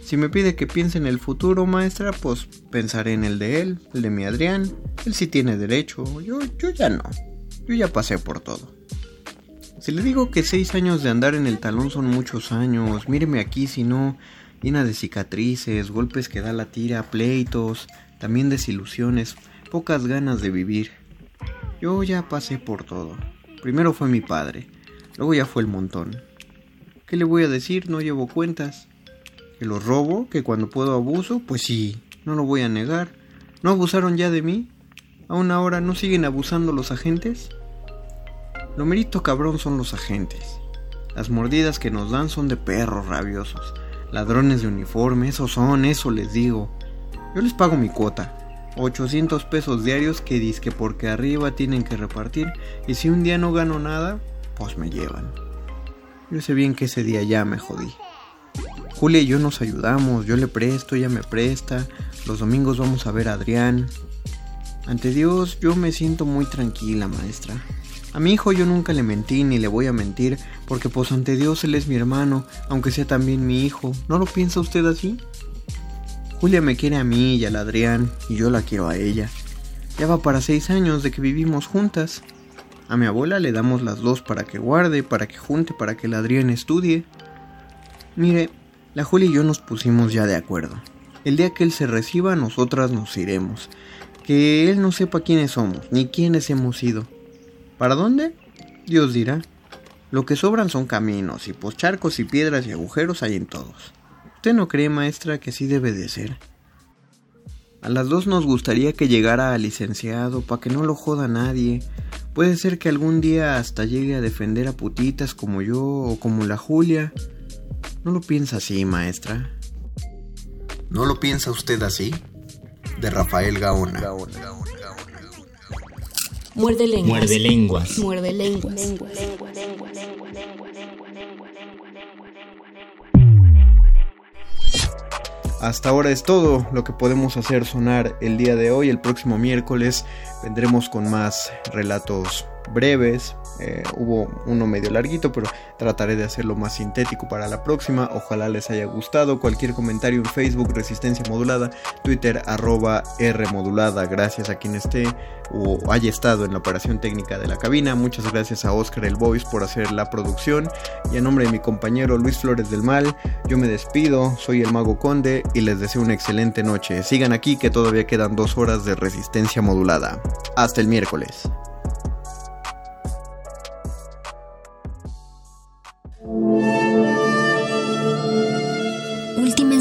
Si me pide que piense en el futuro, maestra, pues pensaré en el de él, el de mi Adrián. Él sí tiene derecho. Yo, yo ya no. Yo ya pasé por todo. Si le digo que seis años de andar en el talón son muchos años, míreme aquí si no, llena de cicatrices, golpes que da la tira, pleitos, también desilusiones, pocas ganas de vivir. Yo ya pasé por todo. Primero fue mi padre, luego ya fue el montón. ¿Qué le voy a decir? No llevo cuentas. ¿Que los robo? ¿Que cuando puedo abuso? Pues sí, no lo voy a negar. ¿No abusaron ya de mí? ¿Aún ahora no siguen abusando los agentes? Lo merito cabrón son los agentes. Las mordidas que nos dan son de perros rabiosos. Ladrones de uniforme, esos son, eso les digo. Yo les pago mi cuota. 800 pesos diarios que disque porque arriba tienen que repartir y si un día no gano nada, pues me llevan. Yo sé bien que ese día ya me jodí. Julia y yo nos ayudamos, yo le presto, ella me presta, los domingos vamos a ver a Adrián. Ante Dios yo me siento muy tranquila, maestra. A mi hijo yo nunca le mentí ni le voy a mentir, porque pues ante Dios él es mi hermano, aunque sea también mi hijo. ¿No lo piensa usted así? Julia me quiere a mí y al Adrián, y yo la quiero a ella. Ya va para seis años de que vivimos juntas. A mi abuela le damos las dos para que guarde, para que junte, para que el Adrián estudie. Mire, la Julia y yo nos pusimos ya de acuerdo. El día que él se reciba, nosotras nos iremos. Que él no sepa quiénes somos, ni quiénes hemos sido. ¿Para dónde? Dios dirá. Lo que sobran son caminos, y pues charcos y piedras y agujeros hay en todos. ¿Usted no cree, maestra, que así debe de ser? A las dos nos gustaría que llegara al licenciado, para que no lo joda nadie. Puede ser que algún día hasta llegue a defender a putitas como yo o como la Julia. ¿No lo piensa así, maestra? ¿No lo piensa usted así? De Rafael Gaona. Muerde lenguas. Muerde lenguas. Muerde lenguas. Hasta ahora es todo lo que podemos hacer sonar el día de hoy. El próximo miércoles vendremos con más relatos breves. Eh, hubo uno medio larguito, pero trataré de hacerlo más sintético para la próxima. Ojalá les haya gustado. Cualquier comentario en Facebook, Resistencia Modulada, Twitter, arroba. Gracias a quien esté o haya estado en la operación técnica de la cabina. Muchas gracias a Oscar El Voice por hacer la producción. Y a nombre de mi compañero Luis Flores del Mal, yo me despido. Soy el Mago Conde y les deseo una excelente noche. Sigan aquí que todavía quedan dos horas de Resistencia Modulada. Hasta el miércoles.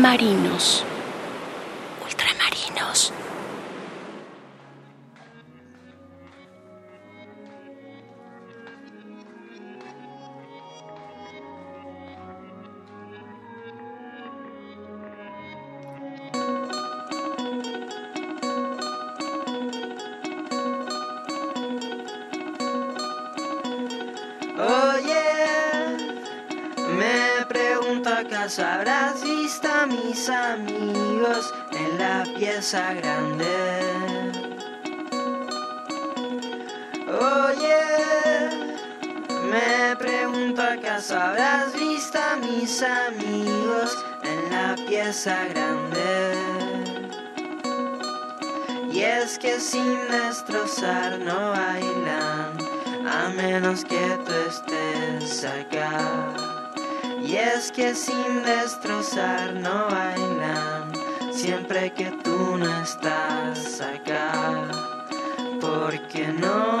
marinos. Ultramarinos. habrás visto a mis amigos en la pieza grande. Oye, me pregunto acaso habrás visto a mis amigos en la pieza grande. Y es que sin destrozar no bailan, a menos que tú estés acá. Y es que sin destrozar no bailan, siempre que tú no estás acá. Porque no,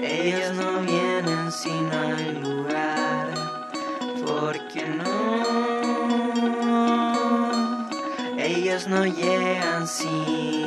ellos no vienen si no lugar. Porque no, ellos no llegan si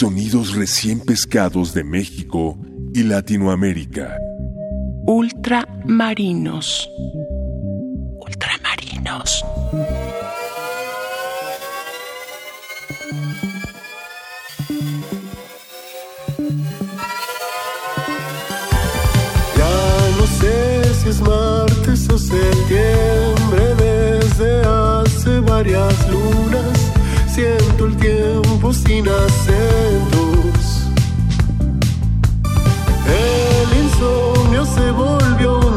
sonidos recién pescados de México y Latinoamérica. Ultramarinos. Ultramarinos. Ya no sé si es martes o septiembre desde hace varias lunas Siento el tiempo sin acentos. El insomnio se volvió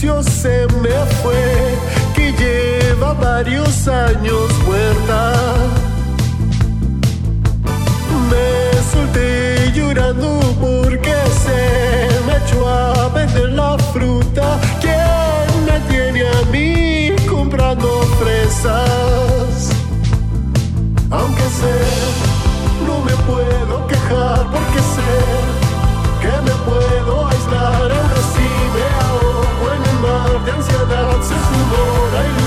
Se me fue, que lleva varios años muerta. Me solté llorando porque se me echó a vender la fruta. ¿Quién me tiene a mí comprando fresas? Aunque sé, no me puedo quejar porque sé to the Lord.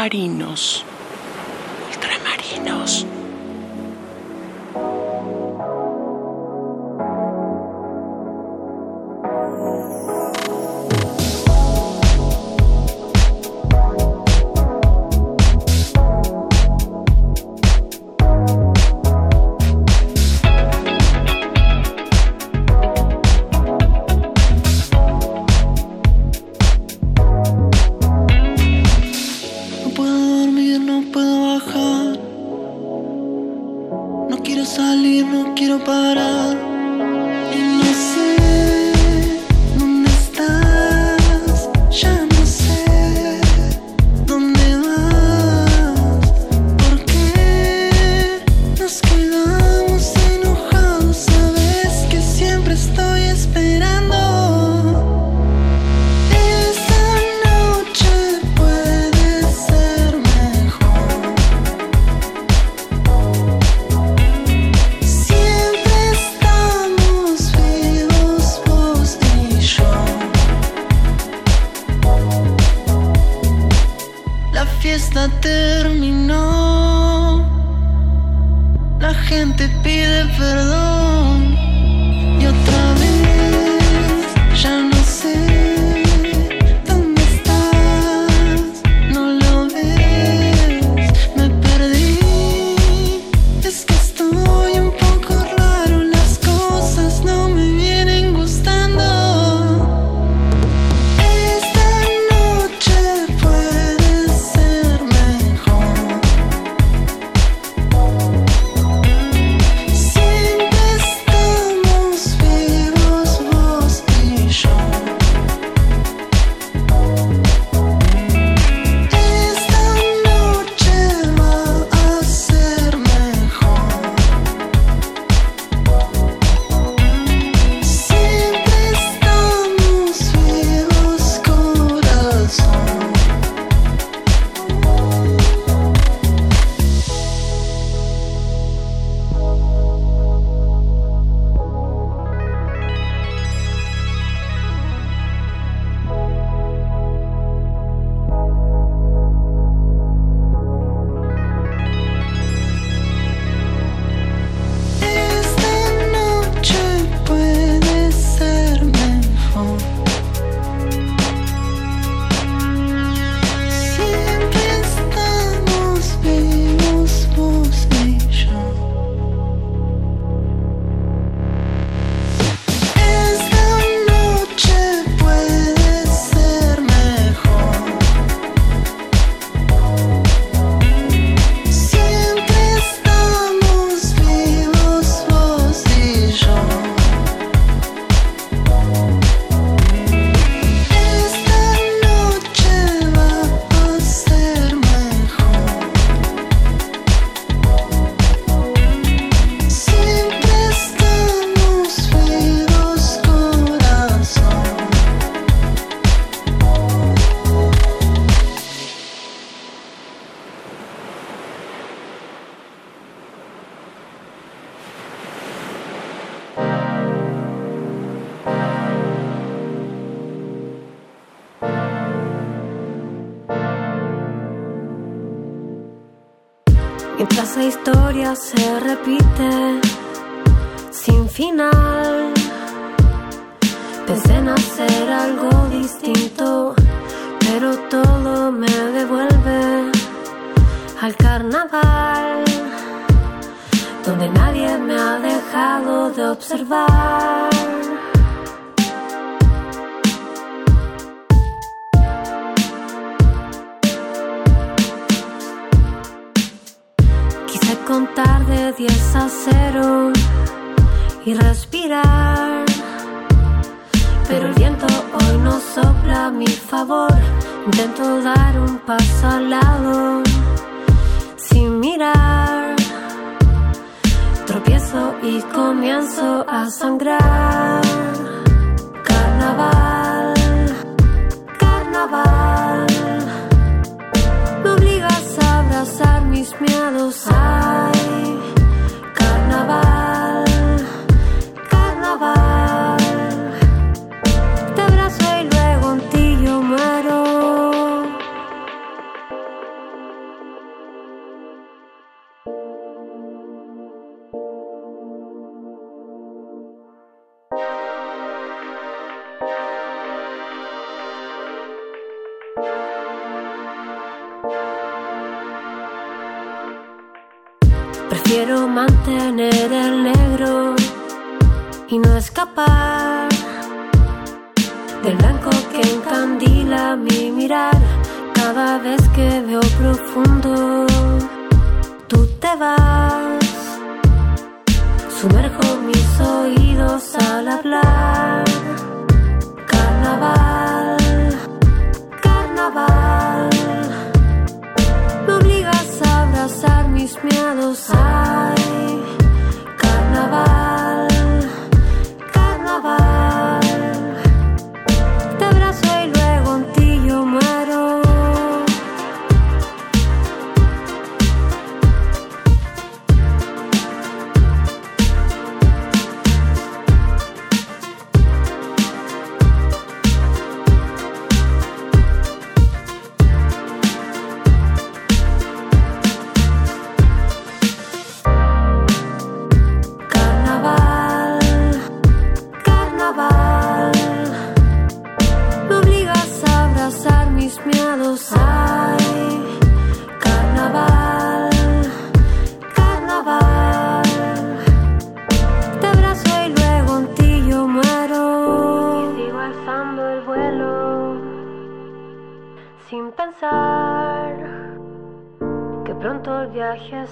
marinos. fiesta terminó. La gente pide perdón y otra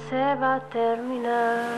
se va a terminar.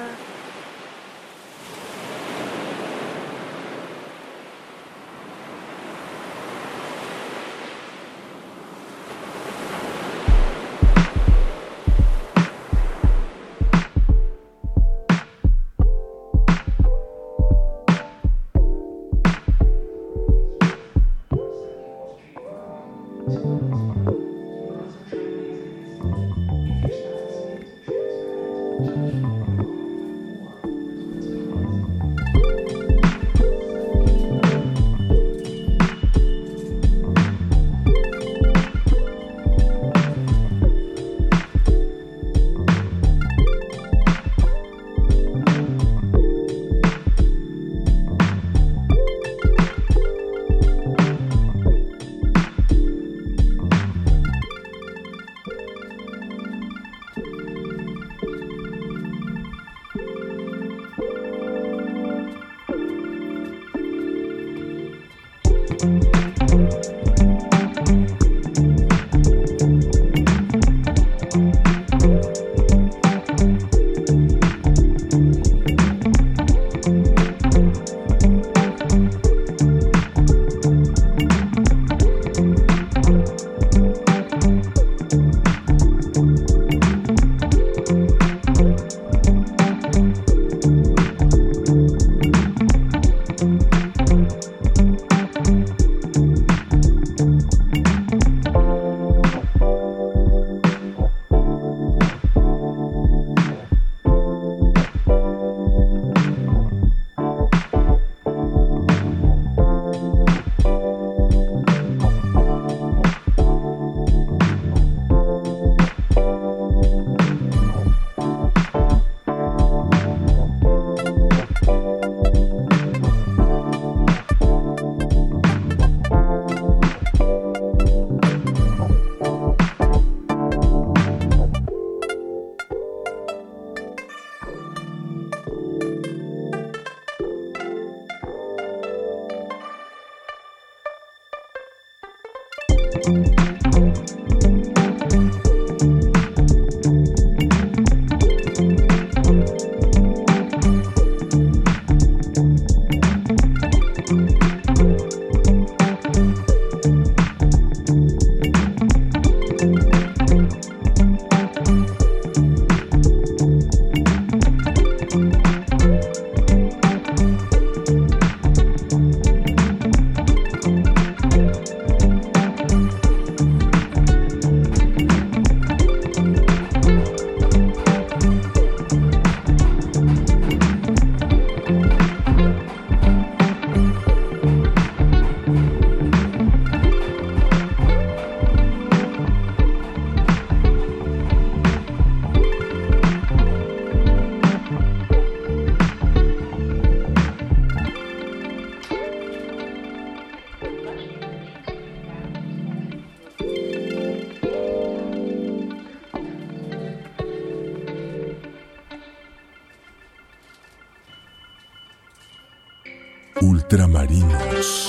Ultramarinos.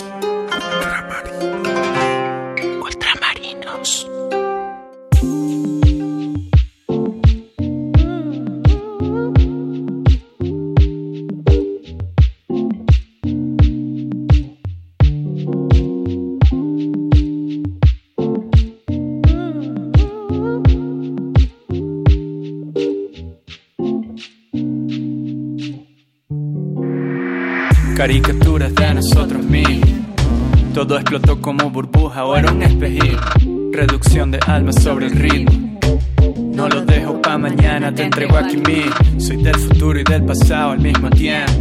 Explotó como burbuja era un espejismo. Reducción de alma sobre el ritmo. No lo dejo pa' mañana, te entrego aquí mismo. Soy del futuro y del pasado al mismo tiempo.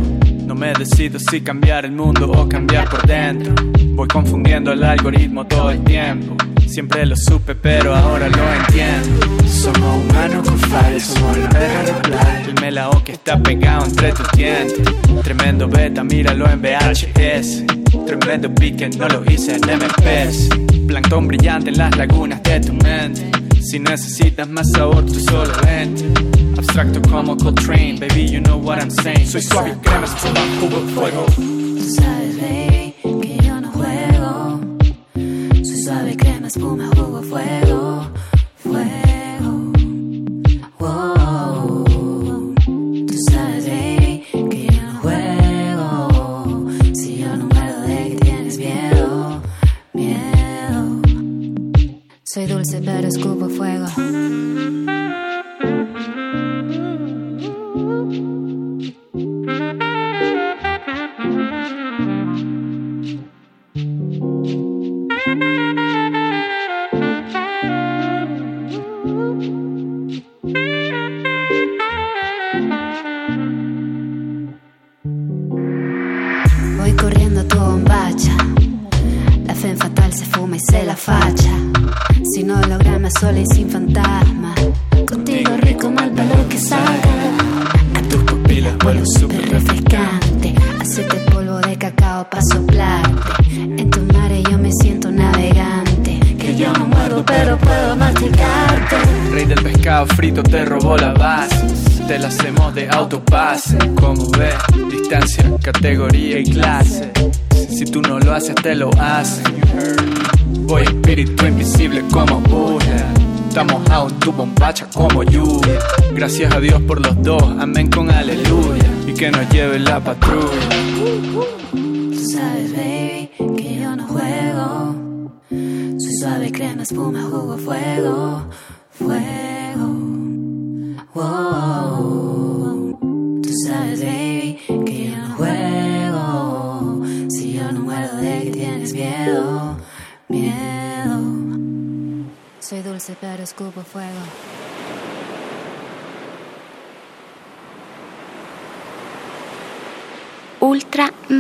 No me decido si cambiar el mundo o cambiar por dentro. Voy confundiendo el algoritmo todo el tiempo. Siempre lo supe, pero ahora lo entiendo. Somos humanos con fallas, somos el perro de playa. El melao que está pegado entre tus dientes. Tremendo beta, míralo en VHS. Tremendo pique, no lo hice en MPS. Plancton brillante en las lagunas de tu mente. Si necesitas más sabor, tú solo vente. Abstracto como Coltrane, baby, you know what I'm saying. Soy suave y crema, espuma, jugo, fuego. Tú sabes, baby,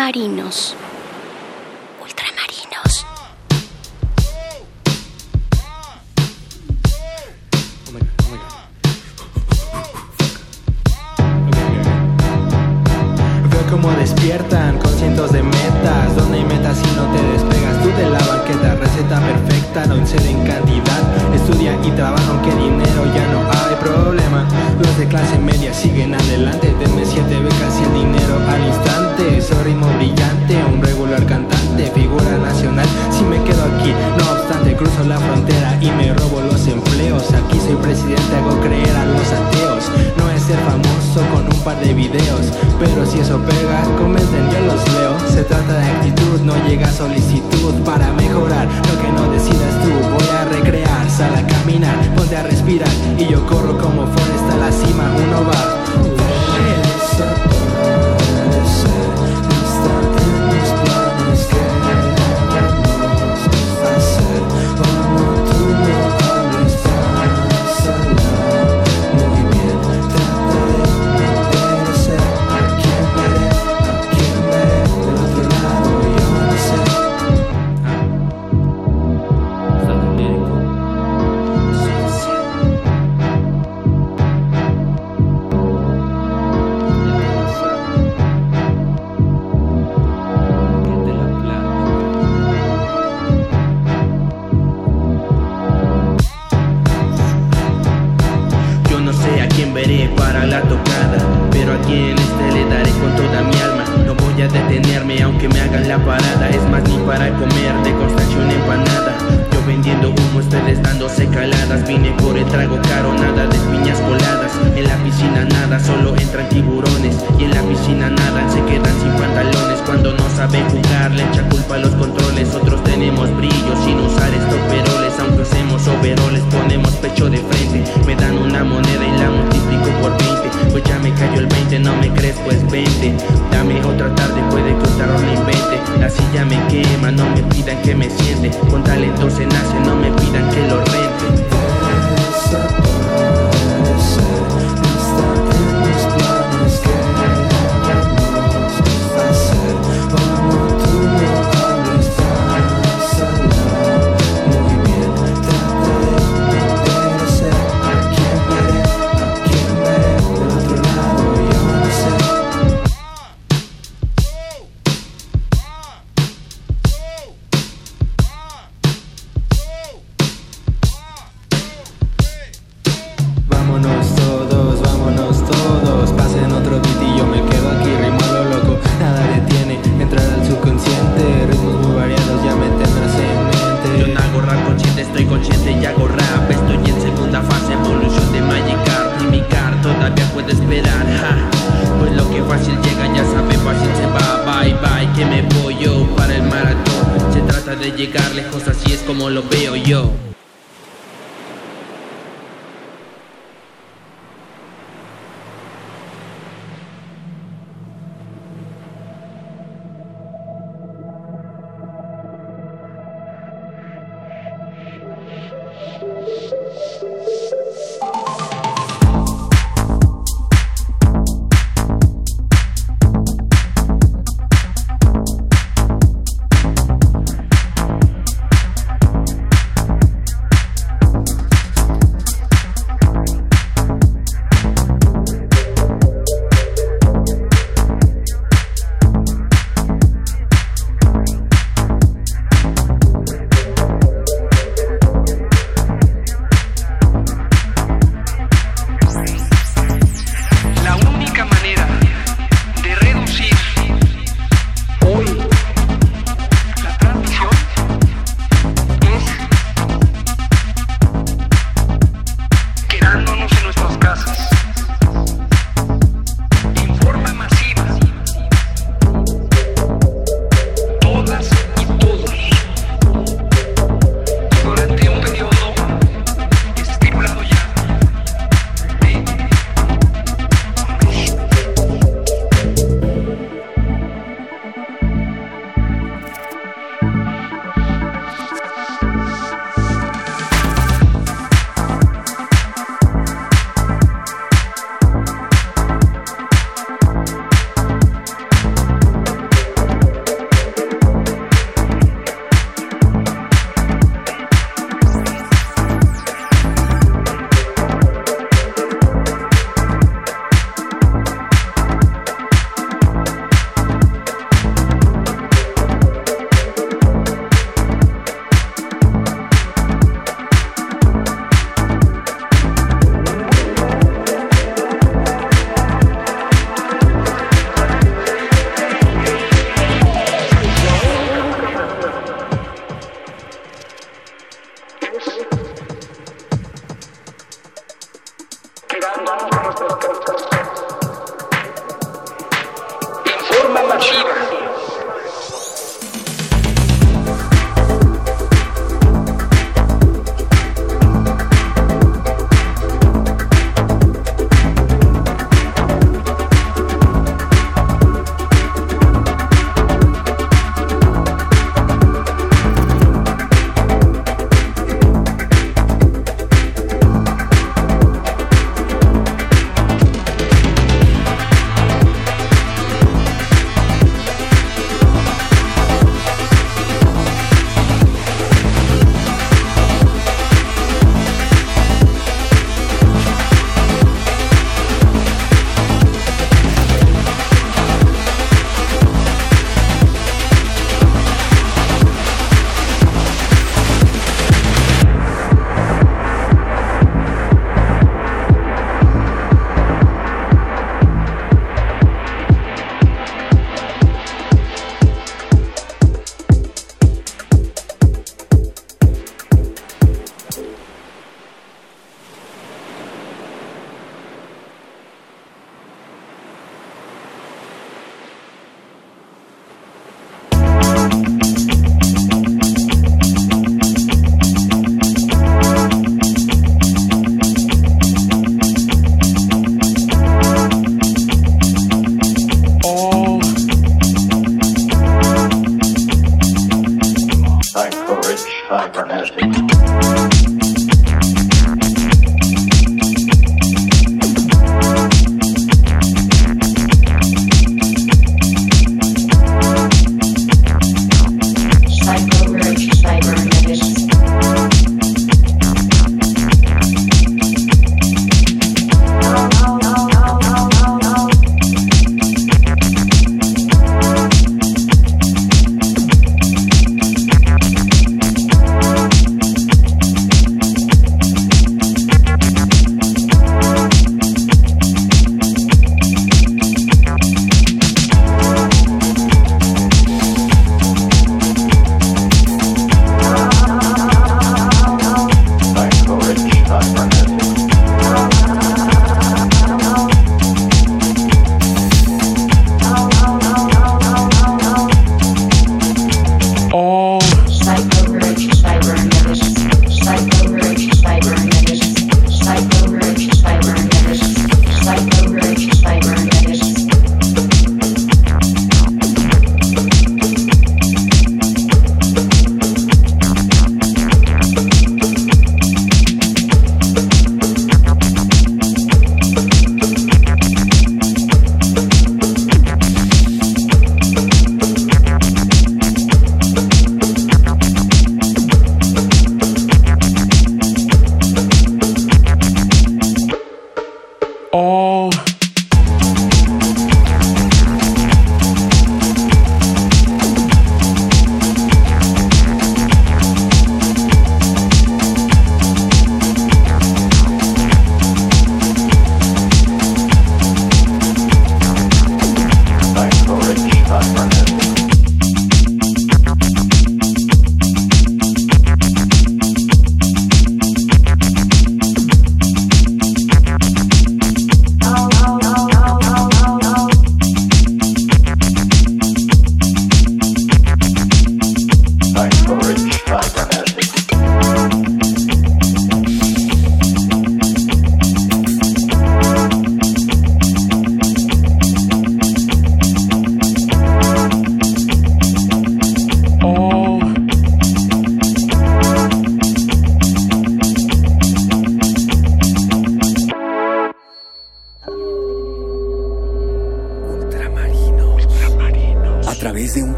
Ultramarinos.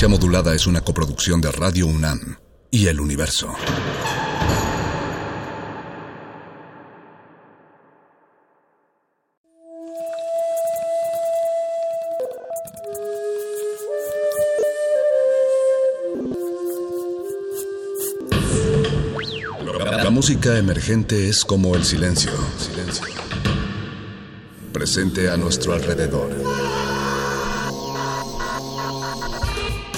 Resistencia Modulada es una coproducción de Radio UNAM y El Universo. La música emergente es como el silencio, silencio, presente a nuestro alrededor.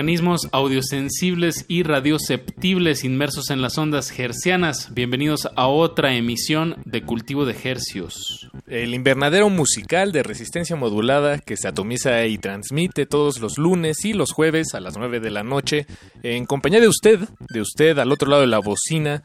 Organismos audiosensibles y radioceptibles inmersos en las ondas hercianas. Bienvenidos a otra emisión de Cultivo de Hercios. El invernadero musical de resistencia modulada que se atomiza y transmite todos los lunes y los jueves a las 9 de la noche en compañía de usted, de usted al otro lado de la bocina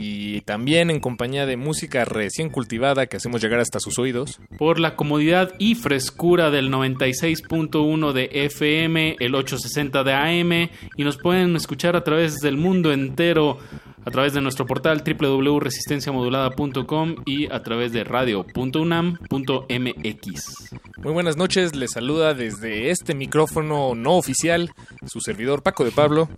y también en compañía de música recién cultivada que hacemos llegar hasta sus oídos. Por la comodidad y frescura del 96.1 de FM, el 860 de AM y nos pueden escuchar a través del mundo entero a través de nuestro portal www.resistenciamodulada.com y a través de radio.unam.mx. Muy buenas noches, les saluda desde este micrófono no oficial su servidor Paco de Pablo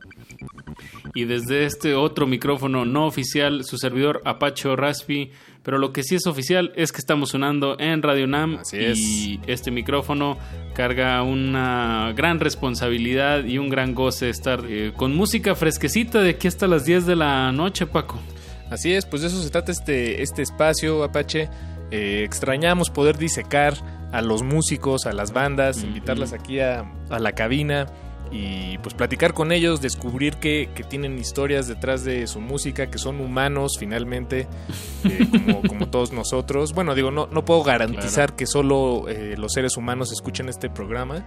y desde este otro micrófono no oficial, su servidor Apache Raspi. Pero lo que sí es oficial es que estamos sonando en Radio Nam y este micrófono carga una gran responsabilidad y un gran goce estar eh, con música fresquecita de aquí hasta las 10 de la noche, Paco. Así es, pues de eso se trata este, este espacio, Apache. Eh, extrañamos poder disecar a los músicos, a las bandas, invitarlas aquí a, a la cabina y pues platicar con ellos, descubrir que, tienen historias detrás de su música, que son humanos finalmente, eh, como, *laughs* todos nosotros. Bueno, digo, no, no puedo garantizar que solo eh, los seres humanos escuchen este programa,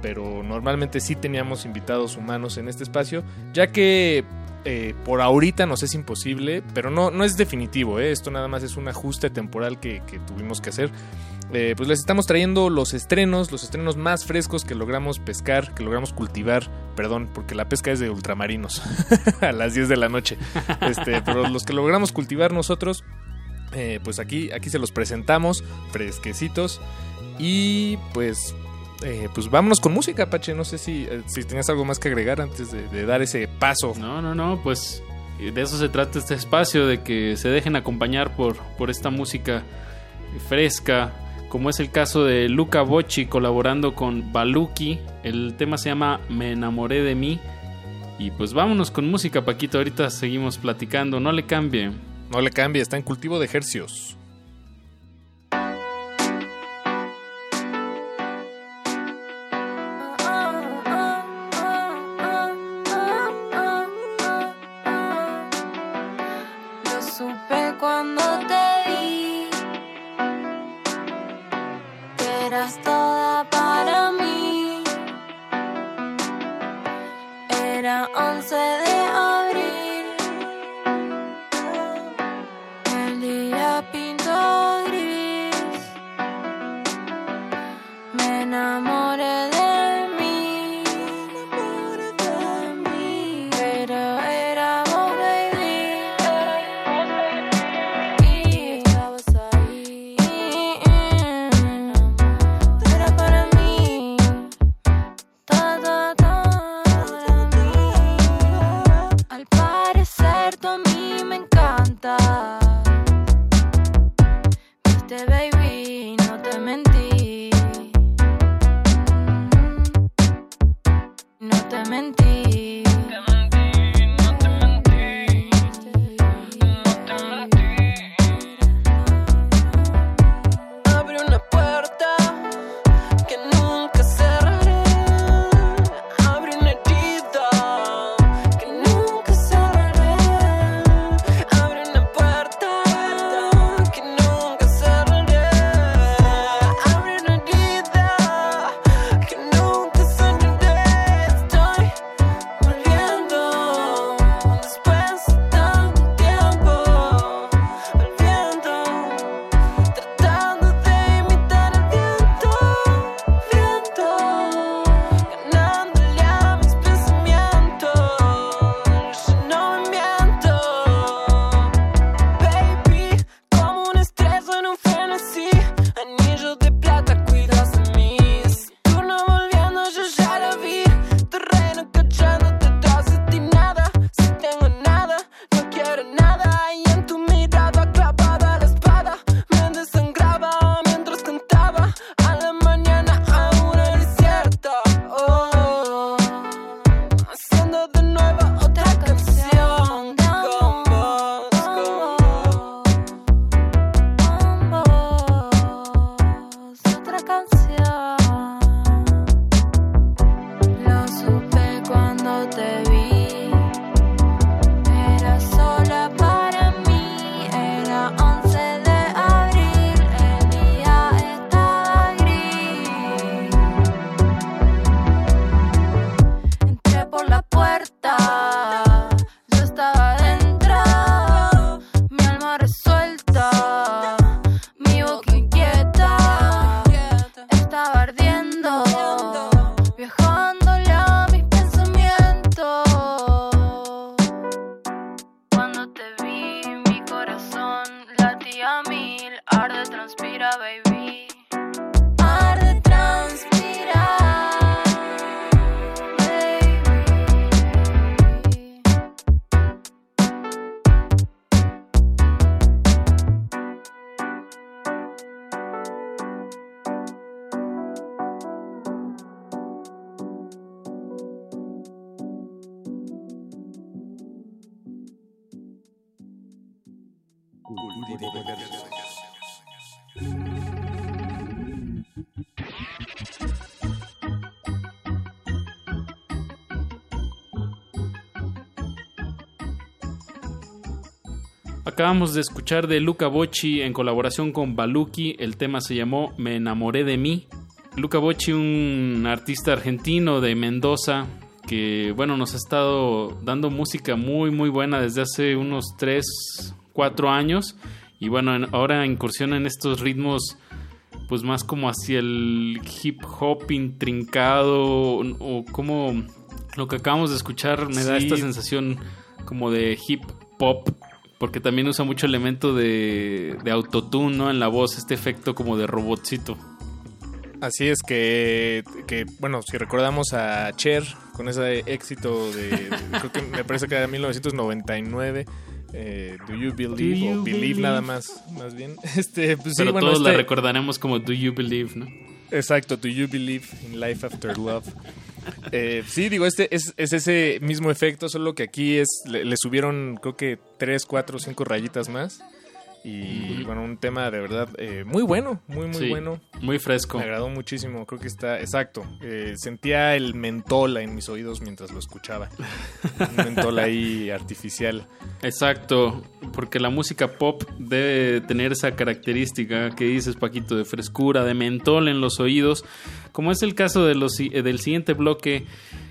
pero normalmente sí teníamos invitados humanos en este espacio, ya que eh, por ahorita nos es imposible, pero no, no es definitivo, esto nada más es un ajuste temporal que, que tuvimos que hacer. Eh, pues les estamos trayendo los estrenos, los estrenos más frescos que logramos pescar, que logramos cultivar, perdón, porque la pesca es de ultramarinos, *laughs* a las 10 de la noche, este, *laughs* pero los que logramos cultivar nosotros, eh, pues aquí, aquí se los presentamos, fresquecitos, y pues eh, pues vámonos con música, Pache. No sé si, eh, si algo más que agregar antes de, de, dar ese paso. No, no, no, pues de eso se trata este espacio, de que se dejen acompañar por, por esta música fresca, como es el caso de Luca Bocci colaborando con Baluki. El tema se llama Me enamoré de mí. Y pues vámonos con música, Paquito. Ahorita seguimos platicando. No le cambie. No le cambie, está en cultivo de ejercicios. Acabamos de escuchar de Luca Bocci en colaboración con Baluki, el tema se llamó Me enamoré de mí. Luca Bocci, un artista argentino de Mendoza, que bueno, nos ha estado dando música muy muy buena desde hace unos 3, 4 años. Y bueno, ahora incursiona en estos ritmos pues más como hacia el hip hop intrincado. O, como lo que acabamos de escuchar me da esta sensación como de hip pop. Porque también usa mucho elemento de, de autotune, ¿no? En la voz, este efecto como de robotcito. Así es que, que, bueno, si recordamos a Cher con ese éxito de, *laughs* creo que me parece que era 1999, eh, Do You Believe o believe, nada más, más bien. *laughs* Este, pues Pero todos la este recordaremos como Do You Believe, ¿no? Exacto, Do You Believe in Life After Love. Eh, sí, digo, este es, es ese mismo efecto, solo que aquí es le, le subieron creo que 3, 4, 5 rayitas más. Y bueno, un tema de verdad eh, muy bueno, muy, muy Sí, bueno. Muy fresco. Me agradó muchísimo, creo que está exacto. Eh, sentía el mentol en mis oídos mientras lo escuchaba. Un mentol *laughs* ahí artificial. Exacto, porque la música pop debe tener esa característica que dices, Paquito, de frescura, de mentol en los oídos, como es el caso de los, eh, del siguiente bloque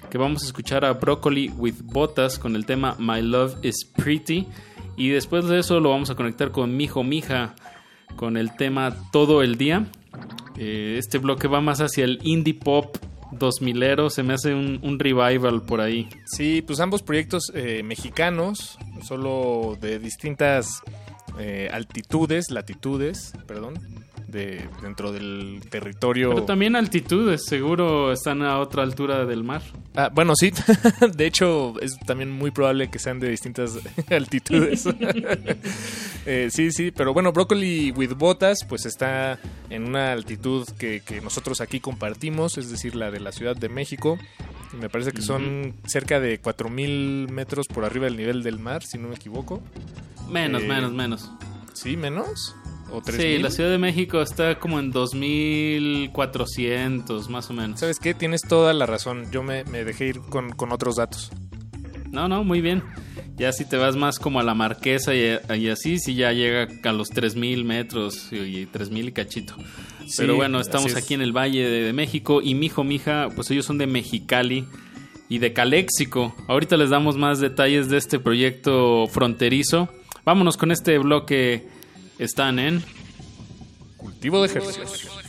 que vamos a escuchar a Broccoli with Botas con el tema My Love is Pretty y después de eso lo vamos a conectar con Mijo Mija con el tema Todo el Día. Eh, este bloque va más hacia el indie pop 2000ero, se me hace un, revival por ahí. Sí, pues ambos proyectos eh, mexicanos, solo de distintas eh, altitudes, latitudes, perdón, de dentro del territorio. Pero también altitudes, seguro están a otra altura del mar. Ah, bueno, sí. *laughs* De hecho, es también muy probable que sean de distintas *laughs* altitudes. *laughs* Eh, sí, sí, pero bueno, Broccoli with Botas, pues está en una altitud que, que nosotros aquí compartimos, es decir, la de la Ciudad de México. Y me parece que son cerca de 4000 metros por arriba del nivel del mar, si no me equivoco. Menos, Eh, menos, menos. ¿Sí, menos? ¿O Sí, 3000? la Ciudad de México está como en 2400, más o menos. ¿Sabes qué? Tienes toda la razón. Yo me, me dejé ir con, con otros datos. No, no, muy bien. Ya si te vas más como a la marquesa y, y así, sí ya llega a los 3000 metros y, y 3000 y cachito. Sí, Pero bueno, estamos es. aquí en el Valle de, de México y mijo, mija, pues ellos son de Mexicali y de Caléxico. Ahorita les damos más detalles de este proyecto fronterizo. Vámonos con este bloque. Están en Cultivo de ejercicios.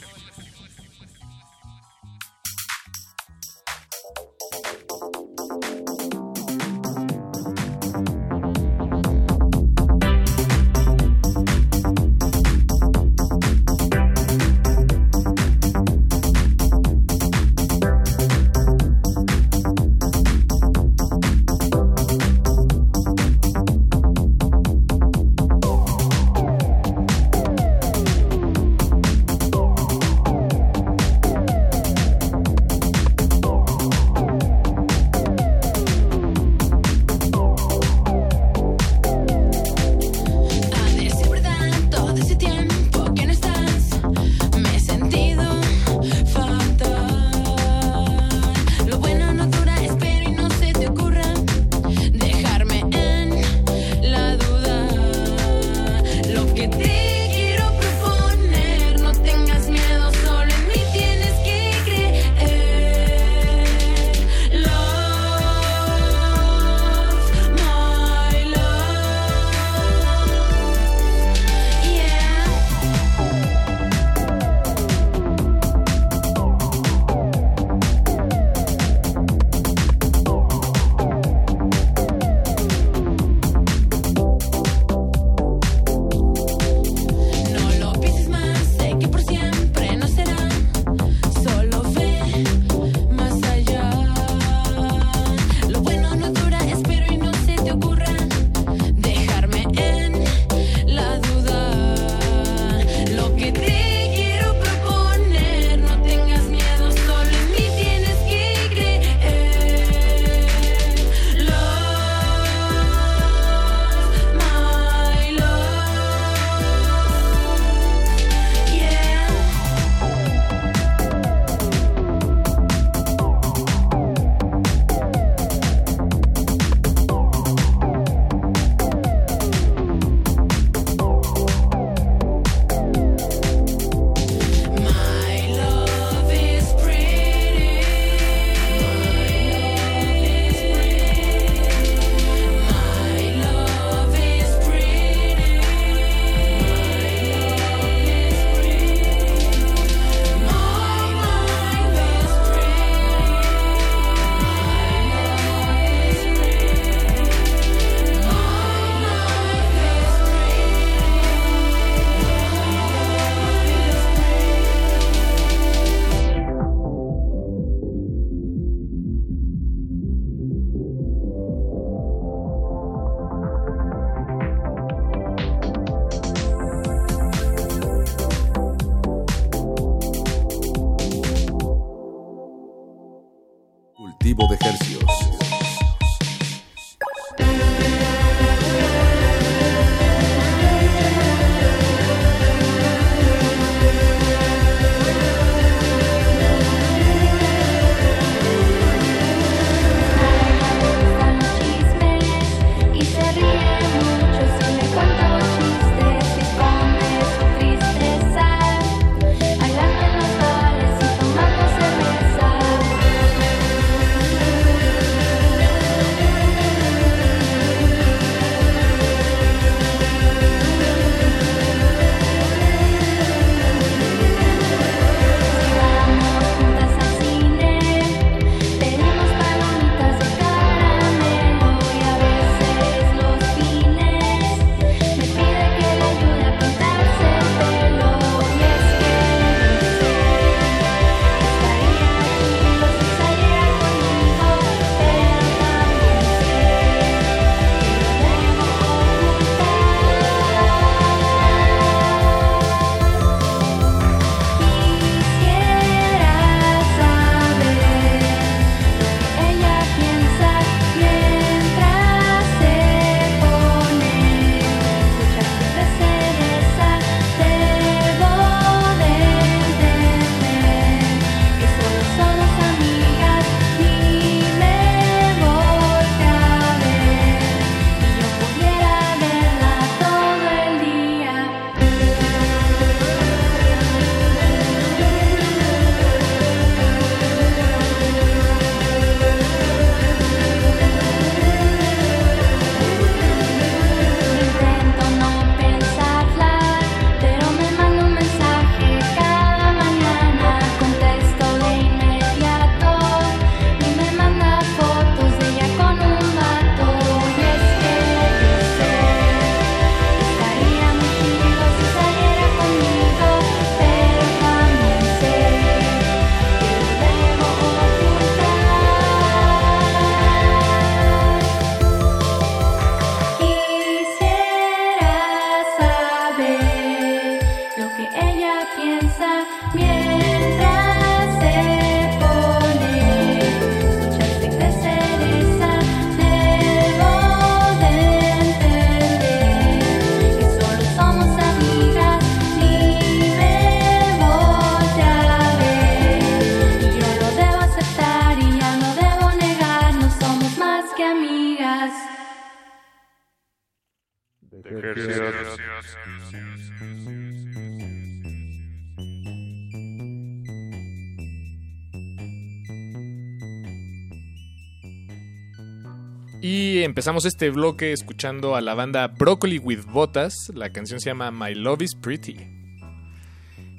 Empezamos este bloque escuchando a la banda Broccoli with Botas. La canción se llama My Love is Pretty.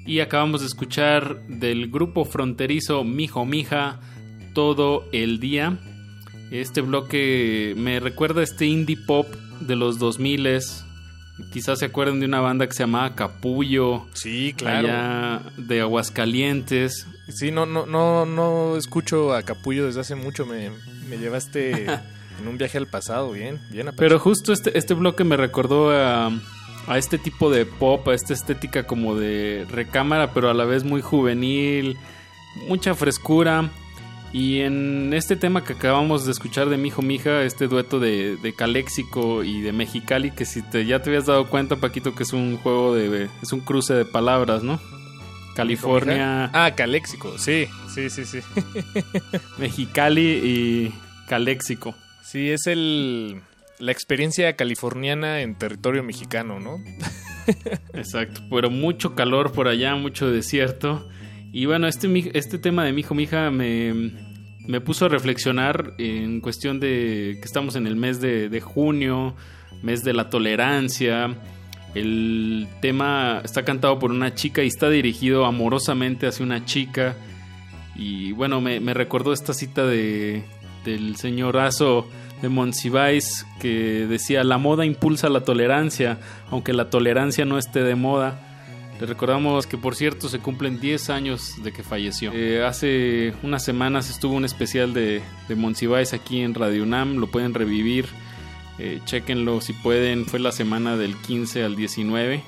Y acabamos de escuchar del grupo fronterizo Mijo Mija todo el día. Este bloque me recuerda a este indie pop de los 2000 Quizás se acuerden de una banda que se llamaba Capullo. Sí, claro. Allá de Aguascalientes. Sí, no, no, no, no escucho a Capullo desde hace mucho. Me, me llevaste *laughs* en un viaje al pasado, bien, bien. Apache. Pero justo este, este bloque me recordó a, a este tipo de pop, a esta estética como de recámara, pero a la vez muy juvenil, mucha frescura. Y en este tema que acabamos de escuchar de Mijo Mija, este dueto de, de Caléxico y de Mexicali, que si te, ya te habías dado cuenta, Paquito, que es un juego de. es un cruce de palabras, ¿no? California. Ah, Caléxico, sí, sí, sí, sí. *laughs* Mexicali y Caléxico. Sí, es el. la experiencia californiana en territorio mexicano, ¿no? Exacto, pero mucho calor por allá, mucho desierto. Y bueno, este, este tema de mi hijo, mi hija me, me puso a reflexionar en cuestión de que estamos en el mes de, de junio, mes de la tolerancia. El tema está cantado por una chica y está dirigido amorosamente hacia una chica. Y bueno, me, me recordó esta cita de, del señorazo de Monsiváis que decía, la moda impulsa la tolerancia, aunque la tolerancia no esté de moda. Le recordamos que por cierto se cumplen 10 años de que falleció. Eh, hace unas semanas estuvo un especial de, de Monsiváis aquí en Radio UNAM, lo pueden revivir, eh, chequenlo si pueden, fue la semana del 15 al 19.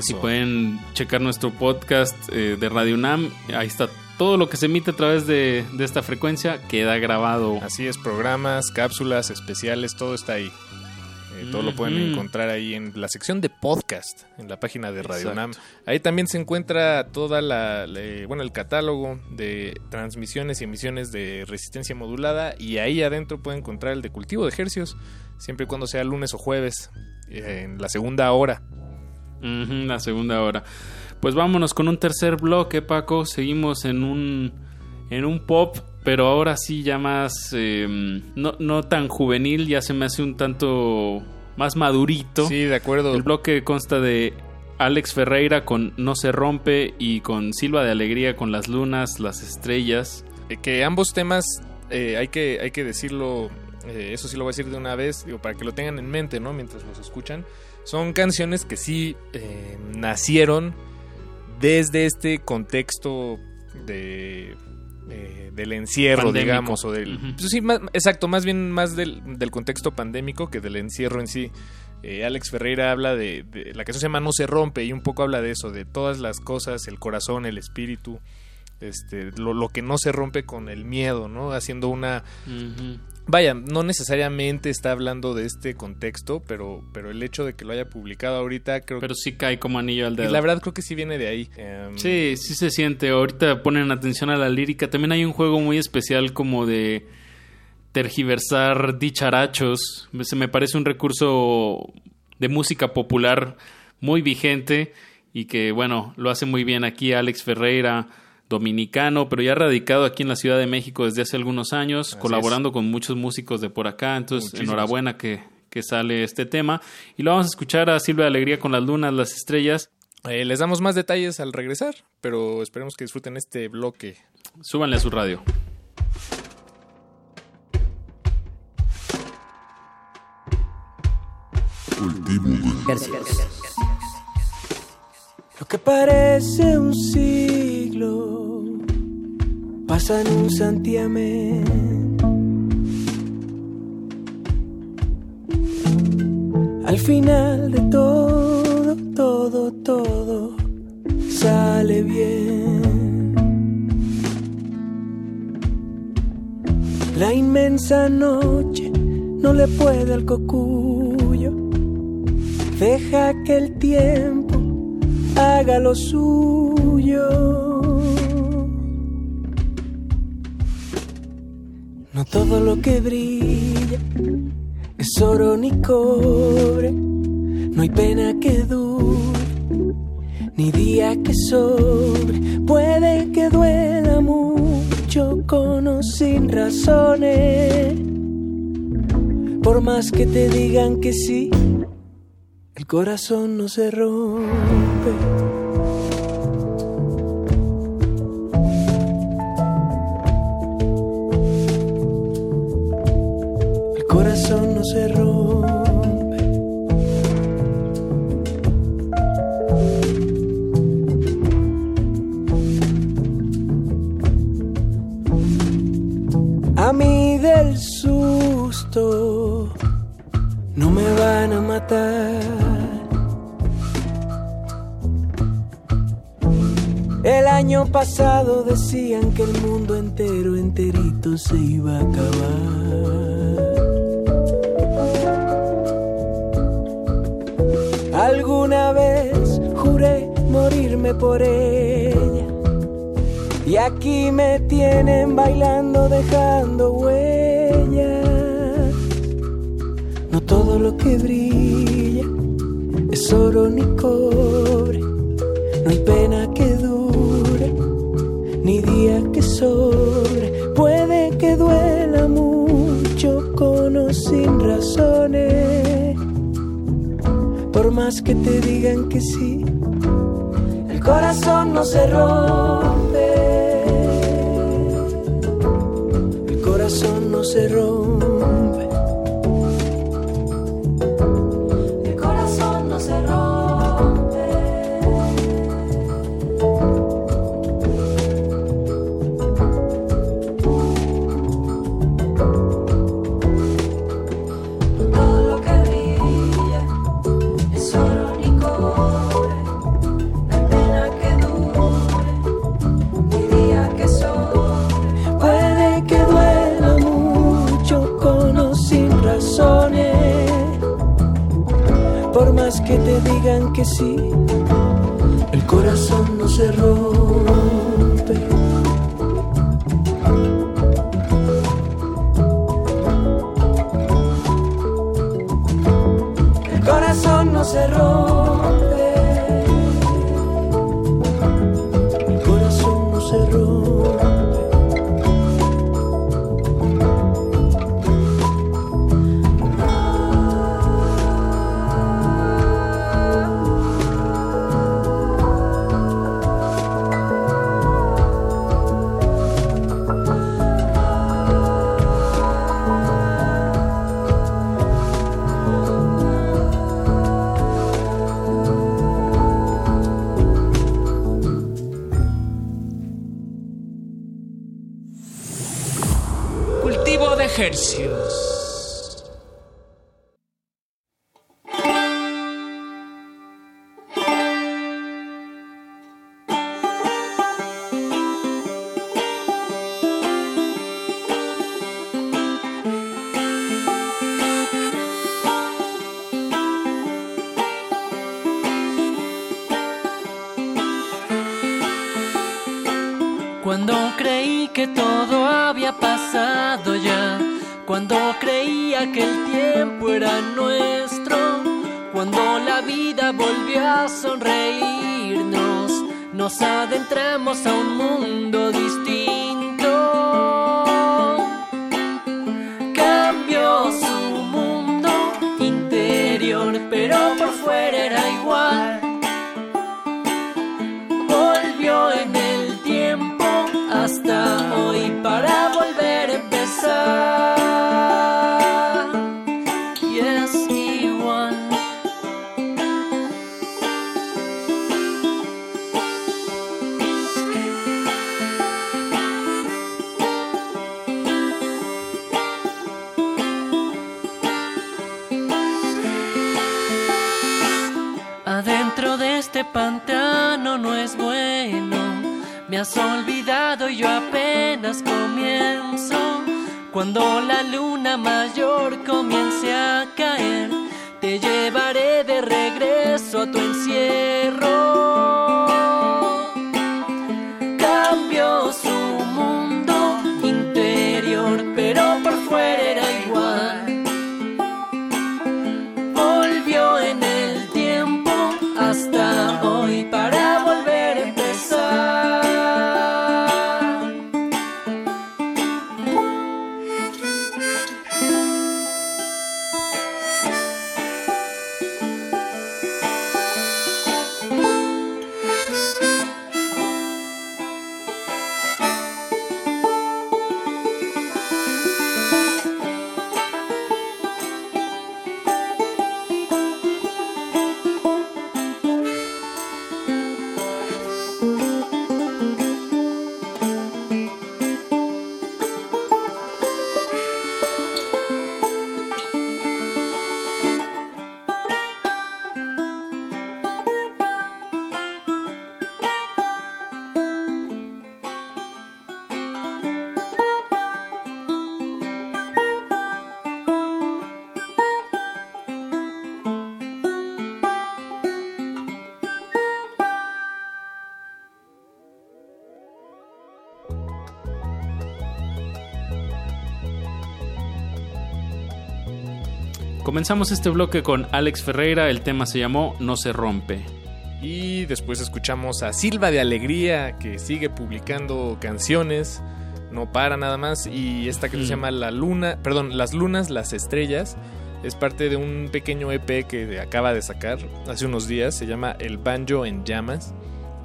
Si pueden checar nuestro podcast eh, de Radio UNAM, ahí está todo lo que se emite a través de, de esta frecuencia, queda grabado. Así es, programas, cápsulas especiales, todo está ahí. Eh, todo lo pueden encontrar ahí en la sección de podcast, en la página de Radio. Nam. Ahí también se encuentra toda la, la- bueno, el catálogo de transmisiones y emisiones de resistencia modulada y ahí adentro pueden encontrar el de cultivo de ejercios, siempre y cuando sea lunes o jueves, eh, en la segunda hora. La segunda hora. Pues vámonos con un tercer bloque, Paco. Seguimos en un en un pop, pero ahora sí ya más eh, no, no tan juvenil, ya se me hace un tanto más madurito. Sí, de acuerdo. El bloque consta de Alex Ferreira con No se rompe y con Silva de Alegría con Las lunas, las estrellas. Eh, que ambos temas eh, hay que hay que decirlo eh, eso sí lo voy a decir de una vez digo para que lo tengan en mente no mientras los escuchan son canciones que sí eh, nacieron desde este contexto de eh, del encierro Pandémico. digamos o del pues sí más- exacto más bien más del, del contexto pandémico que del encierro en sí Eh, Alex Ferreira habla de, de- la canción se llama No se rompe y un poco habla de eso de todas las cosas el corazón el espíritu este, lo, lo que no se rompe con el miedo, ¿no? Haciendo una... Vaya, no necesariamente está hablando de este contexto, pero, pero el hecho de que lo haya publicado ahorita creo Pero sí cae como anillo al dedo. Y la verdad creo que sí viene de ahí. Em, Sí, sí se siente. Ahorita ponen atención a la lírica. También hay un juego muy especial como de tergiversar dicharachos. Se me parece un recurso de música popular muy vigente y que, bueno, lo hace muy bien aquí Alex Ferreira, dominicano, pero ya radicado aquí en la Ciudad de México desde hace algunos años, Así colaborando con muchos músicos de por acá. Entonces, enhorabuena que, que sale este tema. Y lo vamos a escuchar a Silvia Alegría con las lunas, las estrellas. eh, les damos más detalles al regresar, pero esperemos que disfruten este bloque. Súbanle a su radio. Lo que parece un siglo pasa en un santiamén. Al final de todo, todo, todo sale bien. La inmensa noche no le puede al cocuyo. Deja que el tiempo haga lo suyo. No todo lo que brilla es oro ni cobre, no hay pena que dure, ni día que sobre, puede que duela mucho con o sin razones. Por más que te digan que sí, el corazón no se rompe. El corazón no se rompe. A mí del susto no me van a matar. Año pasado decían que el mundo entero, enterito se iba a acabar. Alguna vez juré morirme por ella. Y aquí me tienen bailando, dejando huellas. No todo lo que brilla es oro ni cobre. No hay pena que dure, día que sobre. Puede que duela mucho con o sin razones. Por más que te digan que sí, el corazón no se rompe. El corazón no se rompe. Digan que sí, el corazón no se rompe. El corazón no se rompe. Comenzamos este bloque con Alex Ferreira, el tema se llamó No se rompe. Y después escuchamos a Silva de Alegría, que sigue publicando canciones, no para nada más. Y esta que se Mm. llama La Luna, perdón, Las Lunas, las Estrellas, es parte de un pequeño EP que acaba de sacar hace unos días. Se llama El Banjo en Llamas.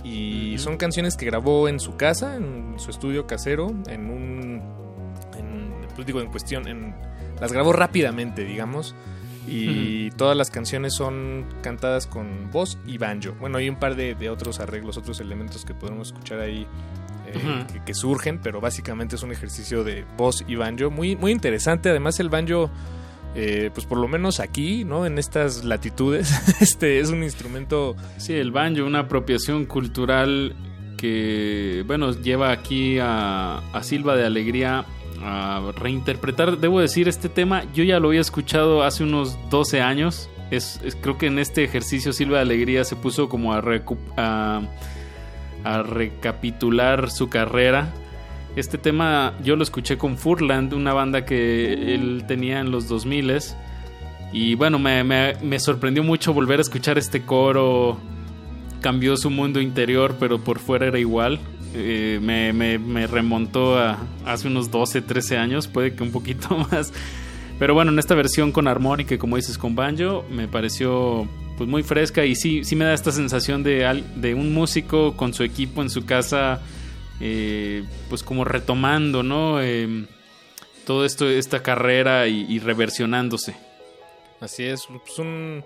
Y son canciones que grabó en su casa, en su estudio casero, en un. En, pues digo, en cuestión. En, las grabó rápidamente, digamos. Y todas las canciones son cantadas con voz y banjo. Bueno, hay un par de, de otros arreglos, otros elementos que podemos escuchar ahí eh, que, que surgen, pero básicamente es un ejercicio de voz y banjo muy, muy interesante. Además, el banjo, eh, pues por lo menos aquí, ¿no? En estas latitudes, *laughs* este es un instrumento. Sí, el banjo, una apropiación cultural que, bueno, lleva aquí a, a Silva de Alegría a reinterpretar, debo decir, este tema. Yo ya lo había escuchado hace unos 12 años. Es, creo que en este ejercicio Silva de Alegría se puso como a, a, recapitular su carrera. Este tema yo lo escuché con Furland, una banda que él tenía en los 2000 y bueno, me sorprendió mucho volver a escuchar este coro. Cambió su mundo interior, pero por fuera era igual. Eh, me, me- remontó a hace unos 12, 13 años, puede que un poquito *laughs* más. Pero bueno, en esta versión con armónica como dices con banjo, me pareció pues muy fresca y sí, sí me da esta sensación de, de un músico con su equipo en su casa, eh, pues como retomando, ¿no? Eh, todo esto, esta carrera y, y reversionándose. Así es, pues un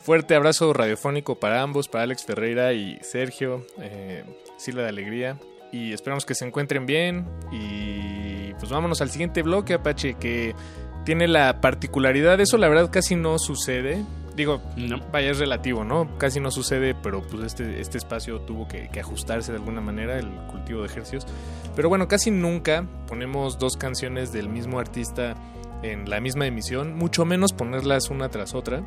fuerte abrazo radiofónico para ambos, para Alex Ferreira y Sergio, eh, Silva de Alegría. Y esperamos que se encuentren bien. Y pues vámonos al siguiente bloque, Apache, que tiene la particularidad, eso la verdad casi no sucede. Digo, vaya, es relativo, ¿no? Casi no sucede, pero pues este, este espacio tuvo que, que ajustarse de alguna manera, el cultivo de ejercicios. Pero bueno, casi nunca ponemos dos canciones del mismo artista en la misma emisión, mucho menos ponerlas una tras otra.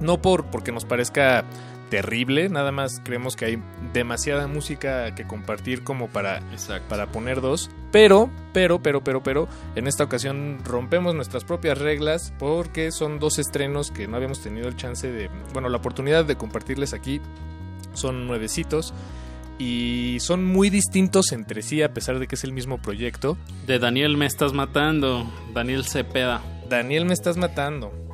No por porque nos parezca terrible, nada más creemos que hay demasiada música que compartir como para, para poner dos. Pero, pero, pero, pero, pero, en esta ocasión rompemos nuestras propias reglas porque son dos estrenos que no habíamos tenido el chance de, bueno, la oportunidad de compartirles aquí. Son nuevecitos y son muy distintos entre sí a pesar de que es el mismo proyecto. De Daniel me estás matando, Daniel Cepeda. Daniel me estás matando.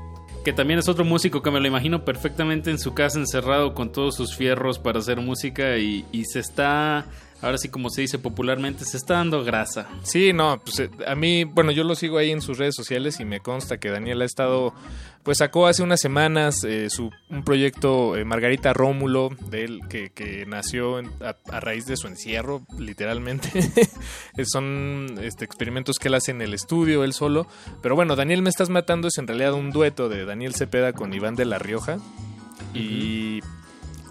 Que también es otro músico que me lo imagino perfectamente en su casa encerrado con todos sus fierros para hacer música y, se está, ahora sí como se dice popularmente, se está dando grasa. Sí, no, pues eh, a mí, bueno, yo lo sigo ahí en sus redes sociales y me consta que Daniel ha estado, pues sacó hace unas semanas eh, su, un proyecto eh, Margarita Rómulo, de él, que, que nació en- a, a raíz de su encierro, literalmente. *laughs* Son este, experimentos que él hace en el estudio, él solo. Pero bueno, Daniel Me Estás Matando es en realidad un dueto de Daniel Cepeda con Iván de la Rioja. Y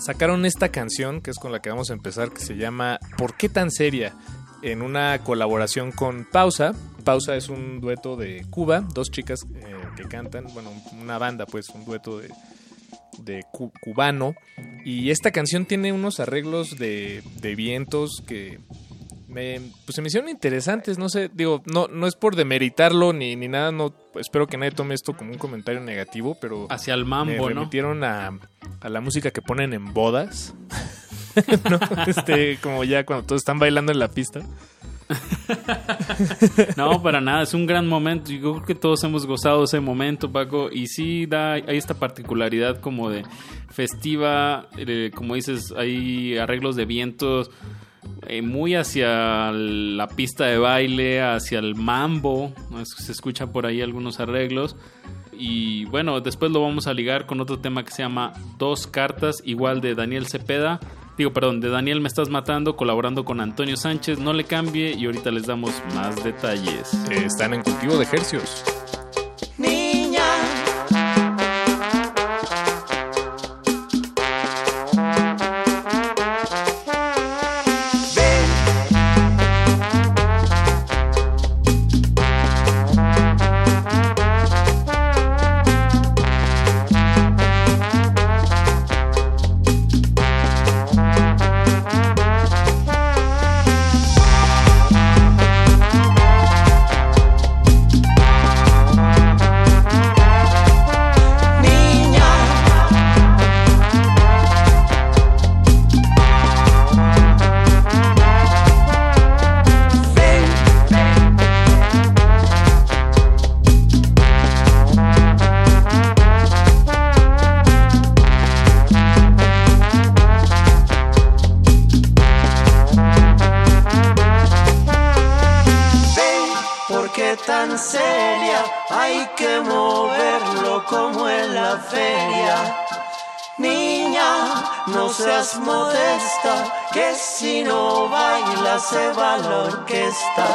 sacaron esta canción, que es con la que vamos a empezar, que se llama ¿Por qué tan seria? En una colaboración con Pausa. Pausa es un dueto de Cuba, dos chicas eh, que cantan, bueno, una banda, pues, un dueto de, de cu- cubano. Y esta canción tiene unos arreglos de, de vientos que me, pues se me hicieron interesantes, no sé, digo, no, no es por demeritarlo ni, ni nada, no espero que nadie tome esto como un comentario negativo, pero Hacia el mambo, me ¿no? remitieron a, a la música que ponen en bodas. *laughs* ¿no? Este, como ya cuando todos están bailando en la pista. *laughs* No, para nada, es un gran momento. Yo creo que todos hemos gozado ese momento, Paco. Y sí, da, hay esta particularidad como de festiva, eh, como dices, hay arreglos de vientos eh, muy hacia la pista de baile, hacia el mambo. Se escuchan por ahí algunos arreglos. Y bueno, después lo vamos a ligar con otro tema que se llama Dos Cartas, igual de Daniel Cepeda. Digo, perdón, de Daniel Me Estás Matando, colaborando con Antonio Sánchez. No le cambie y ahorita les damos más detalles. están en cultivo de ejercios. feria. Niña, no seas modesta, que si no baila se va la orquesta.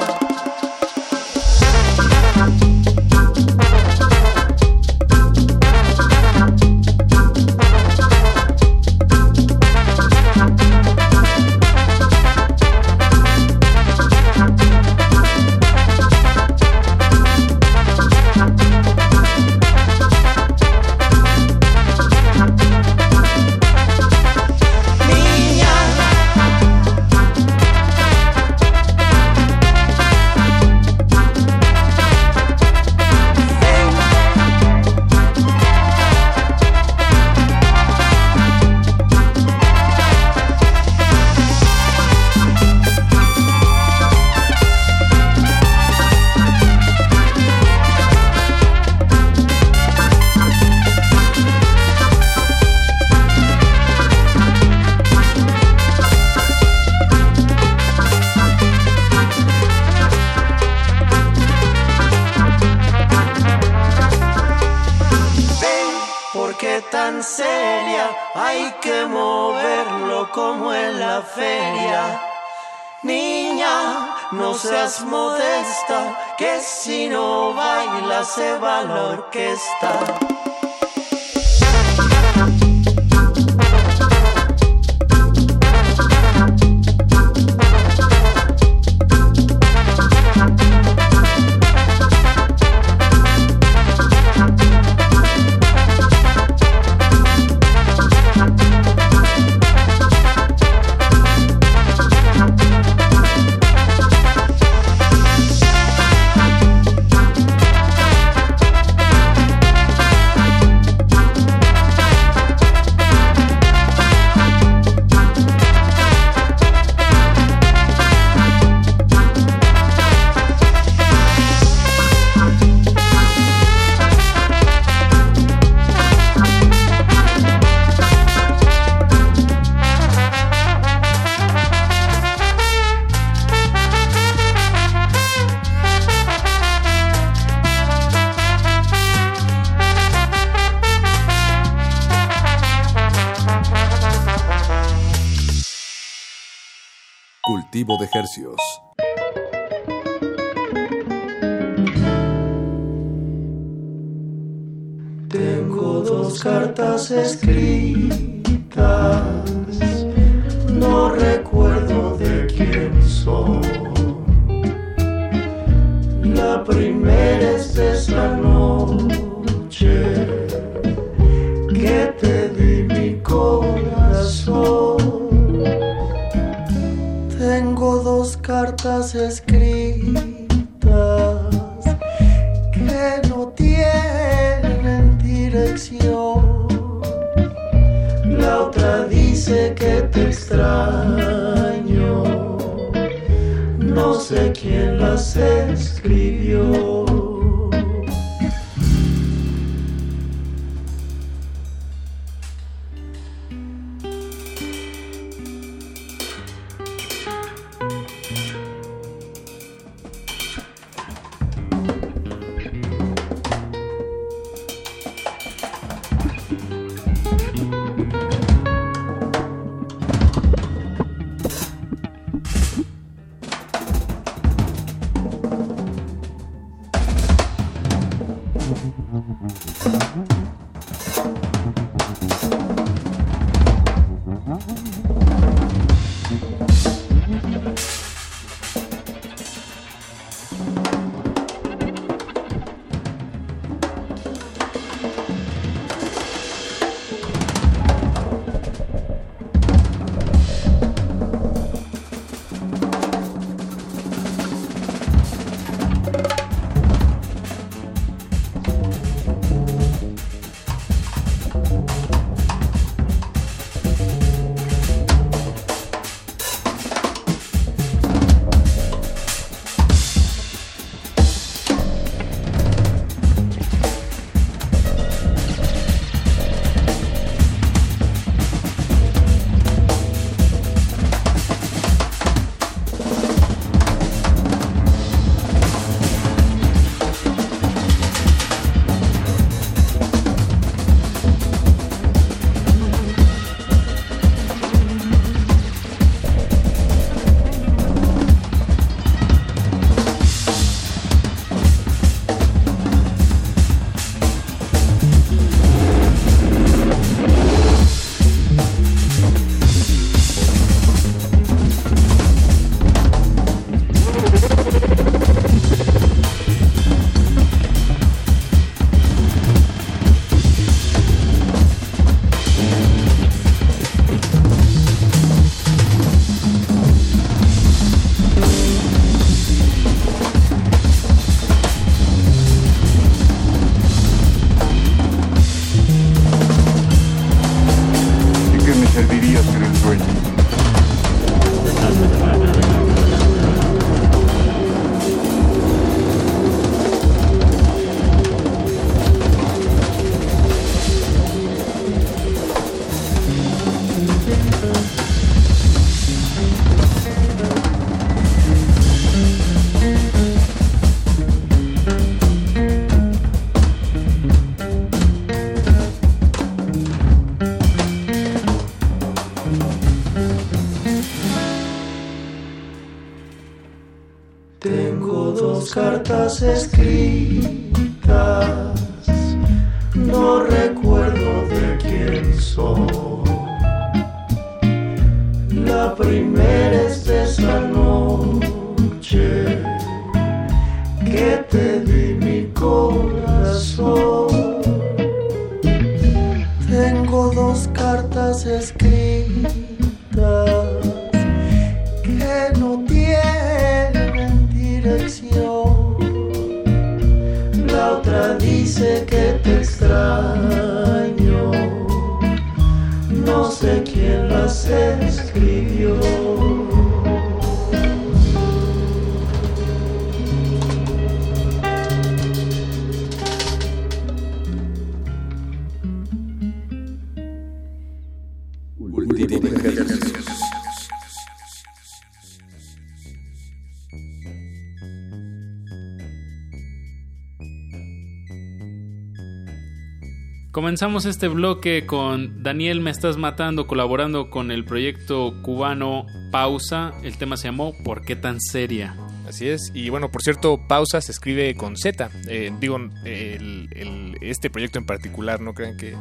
Comenzamos este bloque con Daniel Me Estás Matando, colaborando con el proyecto cubano Pausa. El tema se llamó ¿Por qué tan seria? Así es, y bueno, por cierto, Pausa se escribe con Z. Eh, digo, el- el- este proyecto en particular, no crean que,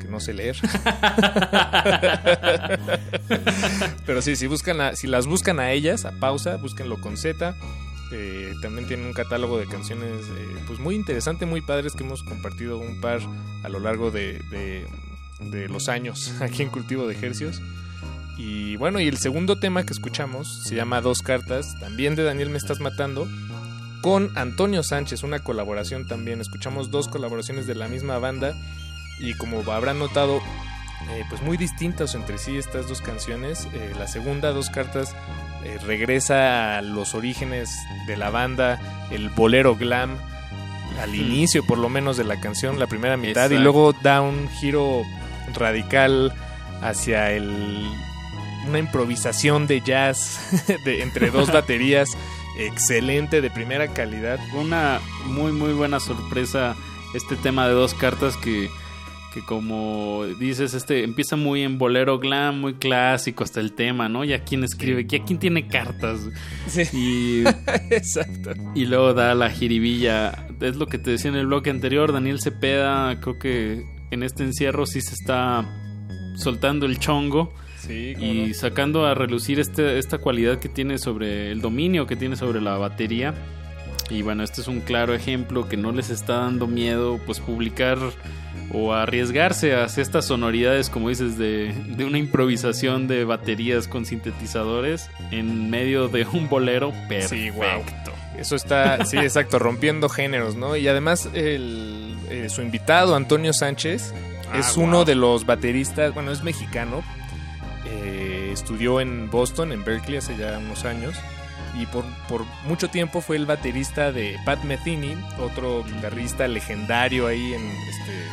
que no sé leer. *laughs* *laughs* Pero sí, si, buscan a- si las buscan a ellas, a Pausa, búsquenlo con Z. Eh, también tienen un catálogo de canciones eh, pues muy interesante, muy padres que hemos compartido un par a lo largo de, de- de los años *laughs* aquí en Cultivo de Ejercios. Y bueno, y el segundo tema que escuchamos se llama Dos Cartas, también de Daniel Me Estás Matando, con Antonio Sánchez, una colaboración también. Escuchamos dos colaboraciones de la misma banda y como habrán notado, eh, pues muy distintas entre sí estas dos canciones. Eh, la segunda, Dos Cartas, eh, regresa a los orígenes de la banda, el bolero glam, al inicio por lo menos de la canción, la primera mitad, y luego da un giro radical hacia el una improvisación de jazz *laughs* de, entre dos *laughs* baterías excelente de primera calidad. Una muy muy buena sorpresa este tema de dos cartas que, que como dices, este empieza muy en bolero glam, muy clásico hasta el tema, ¿no? Ya quién escribe, ya quién tiene cartas. Y, *laughs* Exacto. y luego da la jiribilla. Es lo que te decía en el bloque anterior, Daniel Cepeda, creo que en este encierro sí se está soltando el chongo. Sí, y no. sacando a relucir este, esta cualidad que tiene sobre el dominio que tiene sobre la batería. Y bueno, este es un claro ejemplo que no les está dando miedo pues publicar o arriesgarse hacia estas sonoridades, como dices, de, de una improvisación de baterías con sintetizadores en medio de un bolero perfecto. Sí. Eso está, sí, *laughs* exacto, rompiendo géneros, ¿no? Y además el, eh, su invitado, Antonio Sánchez, Ah, es uno de los bateristas, bueno, es mexicano, eh, estudió en Boston, en Berkeley, hace ya unos años, y por, por mucho tiempo fue el baterista de Pat Metheny, otro guitarrista legendario ahí en, este,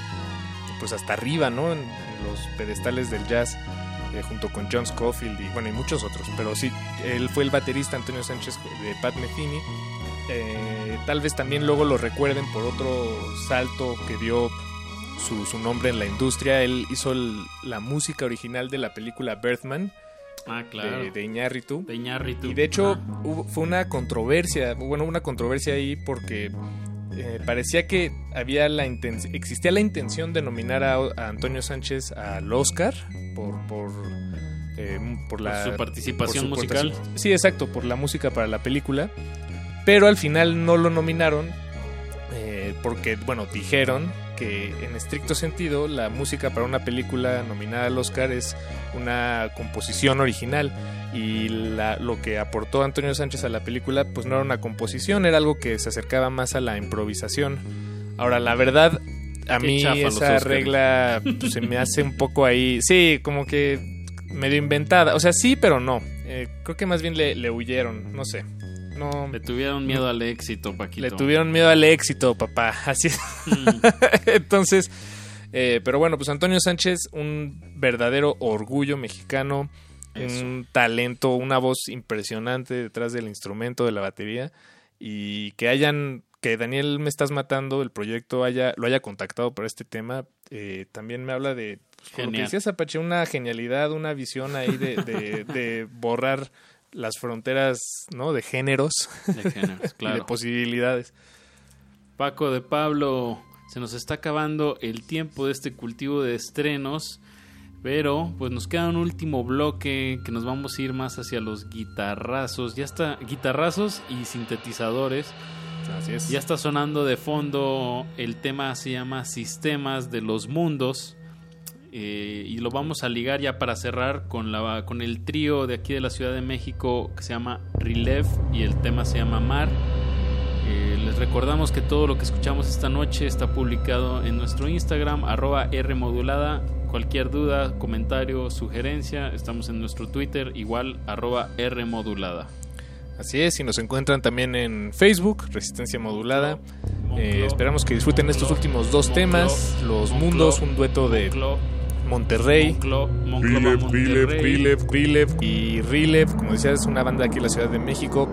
pues hasta arriba, ¿no? En, los pedestales del jazz. eh, junto con John Scofield y bueno y muchos otros pero sí él fue el baterista Antonio Sánchez de Pat Metheny Eh, tal vez también luego lo recuerden por otro salto que dio su, nombre en la industria él hizo la música original de la película Birthman Ah, claro. de, de Iñárritu. De Iñárritu. Y de hecho Ah. hubo- fue una controversia, bueno, una controversia ahí porque eh, parecía que había la existía la intención de nominar a, a Antonio Sánchez al Oscar por por eh, por la Por su participación musical. participación- Sí, exacto, por la música para la película. Pero al final no lo nominaron eh, porque, bueno, dijeron que en estricto sentido la música para una película nominada al Oscar es una composición original y la- lo que aportó Antonio Sánchez a la película pues no era una composición, era algo que se acercaba más a la improvisación. Ahora, la verdad, a Qué mí esa regla pues, se me hace un poco ahí. Sí, como que medio inventada. O sea, sí, pero no. Eh, creo que más bien le, le huyeron. No sé. No. Le tuvieron miedo al éxito, Paquito. Le tuvieron miedo al éxito, papá. *laughs* Así es. *laughs* Entonces, eh, pero bueno, pues Antonio Sánchez, un verdadero orgullo mexicano, un talento, una voz impresionante detrás del instrumento de la batería y que hayan que Daniel me estás matando el proyecto haya lo haya contactado para este tema eh, también me habla de pues, como lo que decías Apache una genialidad una visión ahí de, de- de borrar las fronteras no de géneros De géneros, *laughs* y de claro. posibilidades Paco de Pablo, se nos está acabando el tiempo de este cultivo de estrenos, pero pues nos queda un último bloque que nos vamos a ir más hacia los guitarrazos, ya está, guitarrazos y sintetizadores. Así es. Ya está sonando de fondo, el tema se llama Sistemas de los Mundos. Eh, y lo vamos a ligar ya para cerrar con, la, con el trío de aquí de la Ciudad de México que se llama Rilev y el tema se llama Mar. Eh, les recordamos que todo lo que escuchamos esta noche está publicado en nuestro Instagram, arroba Rmodulada. Cualquier duda, comentario, sugerencia, estamos en nuestro Twitter, igual arroba Rmodulada. Así es, y nos encuentran también en Facebook, Resistencia Modulada. Eh, esperamos que disfruten estos últimos dos temas, Los Mundos, un dueto de Monterrey, Monclova. Rilev, Rilev y Rilev, como decías, es una banda aquí en la Ciudad de México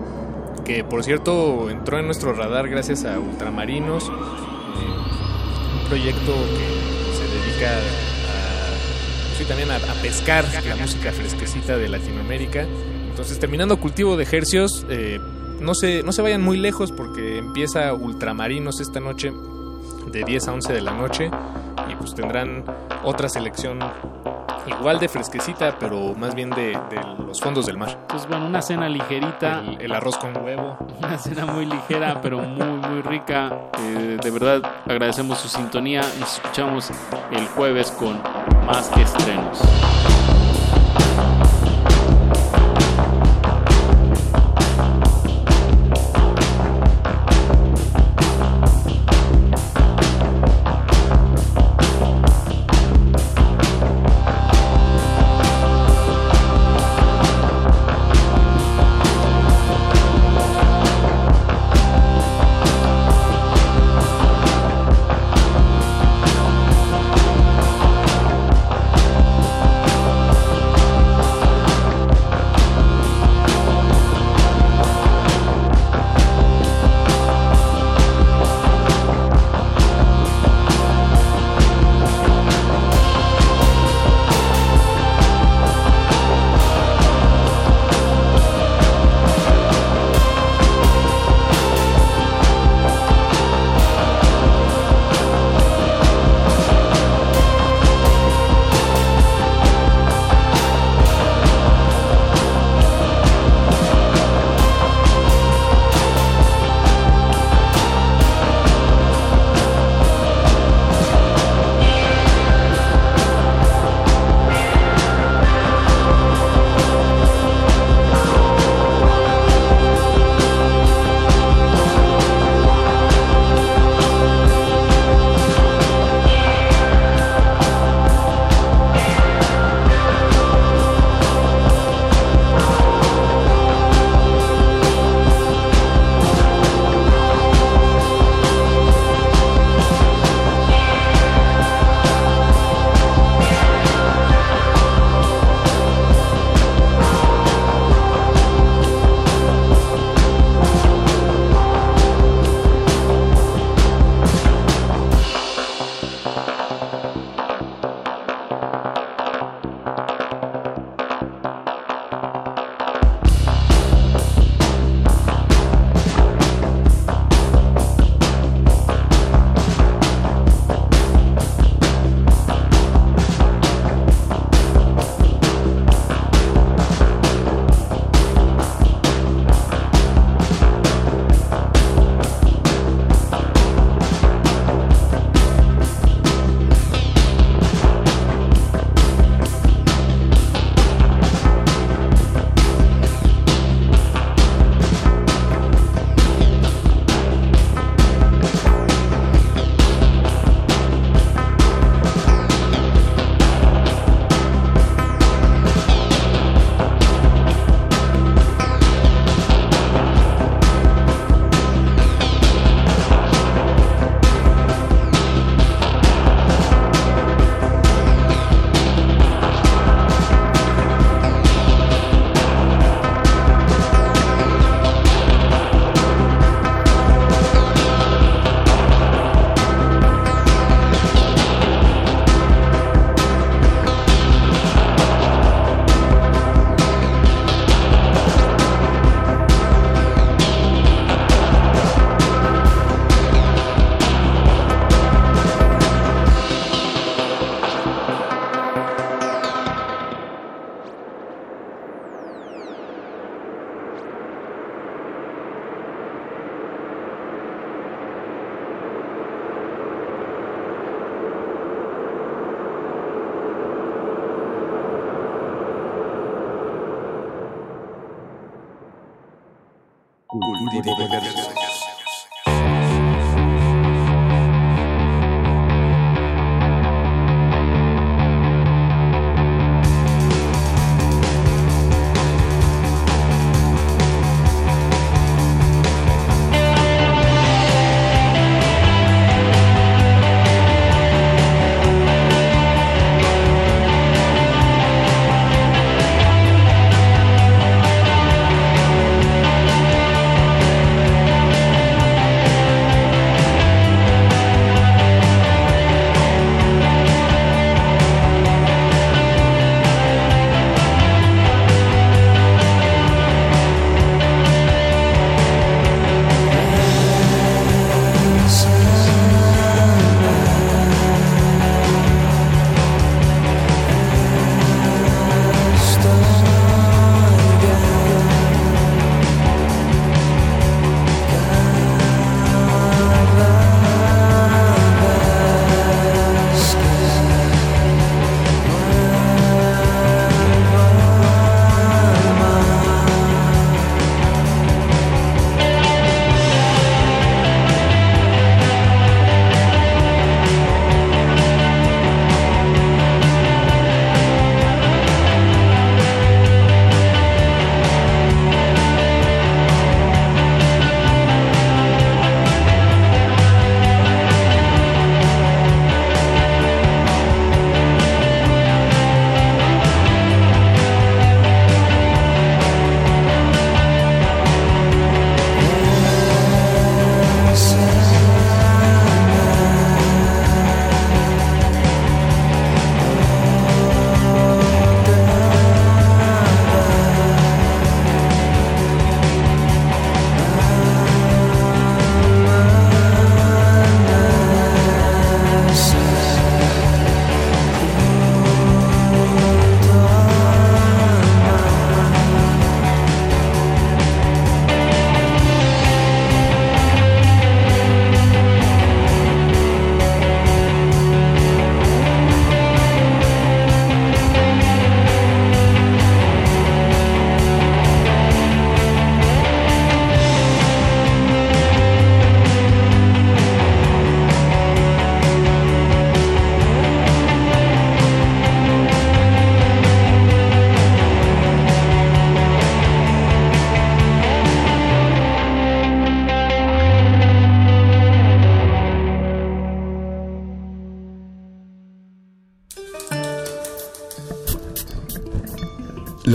que por cierto entró en nuestro radar gracias a Ultramarinos, eh, un proyecto que se dedica a, sí, también a, a pescar la música fresquecita de Latinoamérica. Entonces, terminando cultivo de ejercios, eh, no, se, no se vayan muy lejos porque empieza Ultramarinos esta noche de 10 a 11 de la noche y pues tendrán otra selección igual de fresquecita, pero más bien de, de los fondos del mar. Pues bueno, una cena ligerita. El, el arroz con huevo. Una cena muy ligera, pero muy, muy rica. Eh, de verdad, agradecemos su sintonía. Nos escuchamos el jueves con más que estrenos.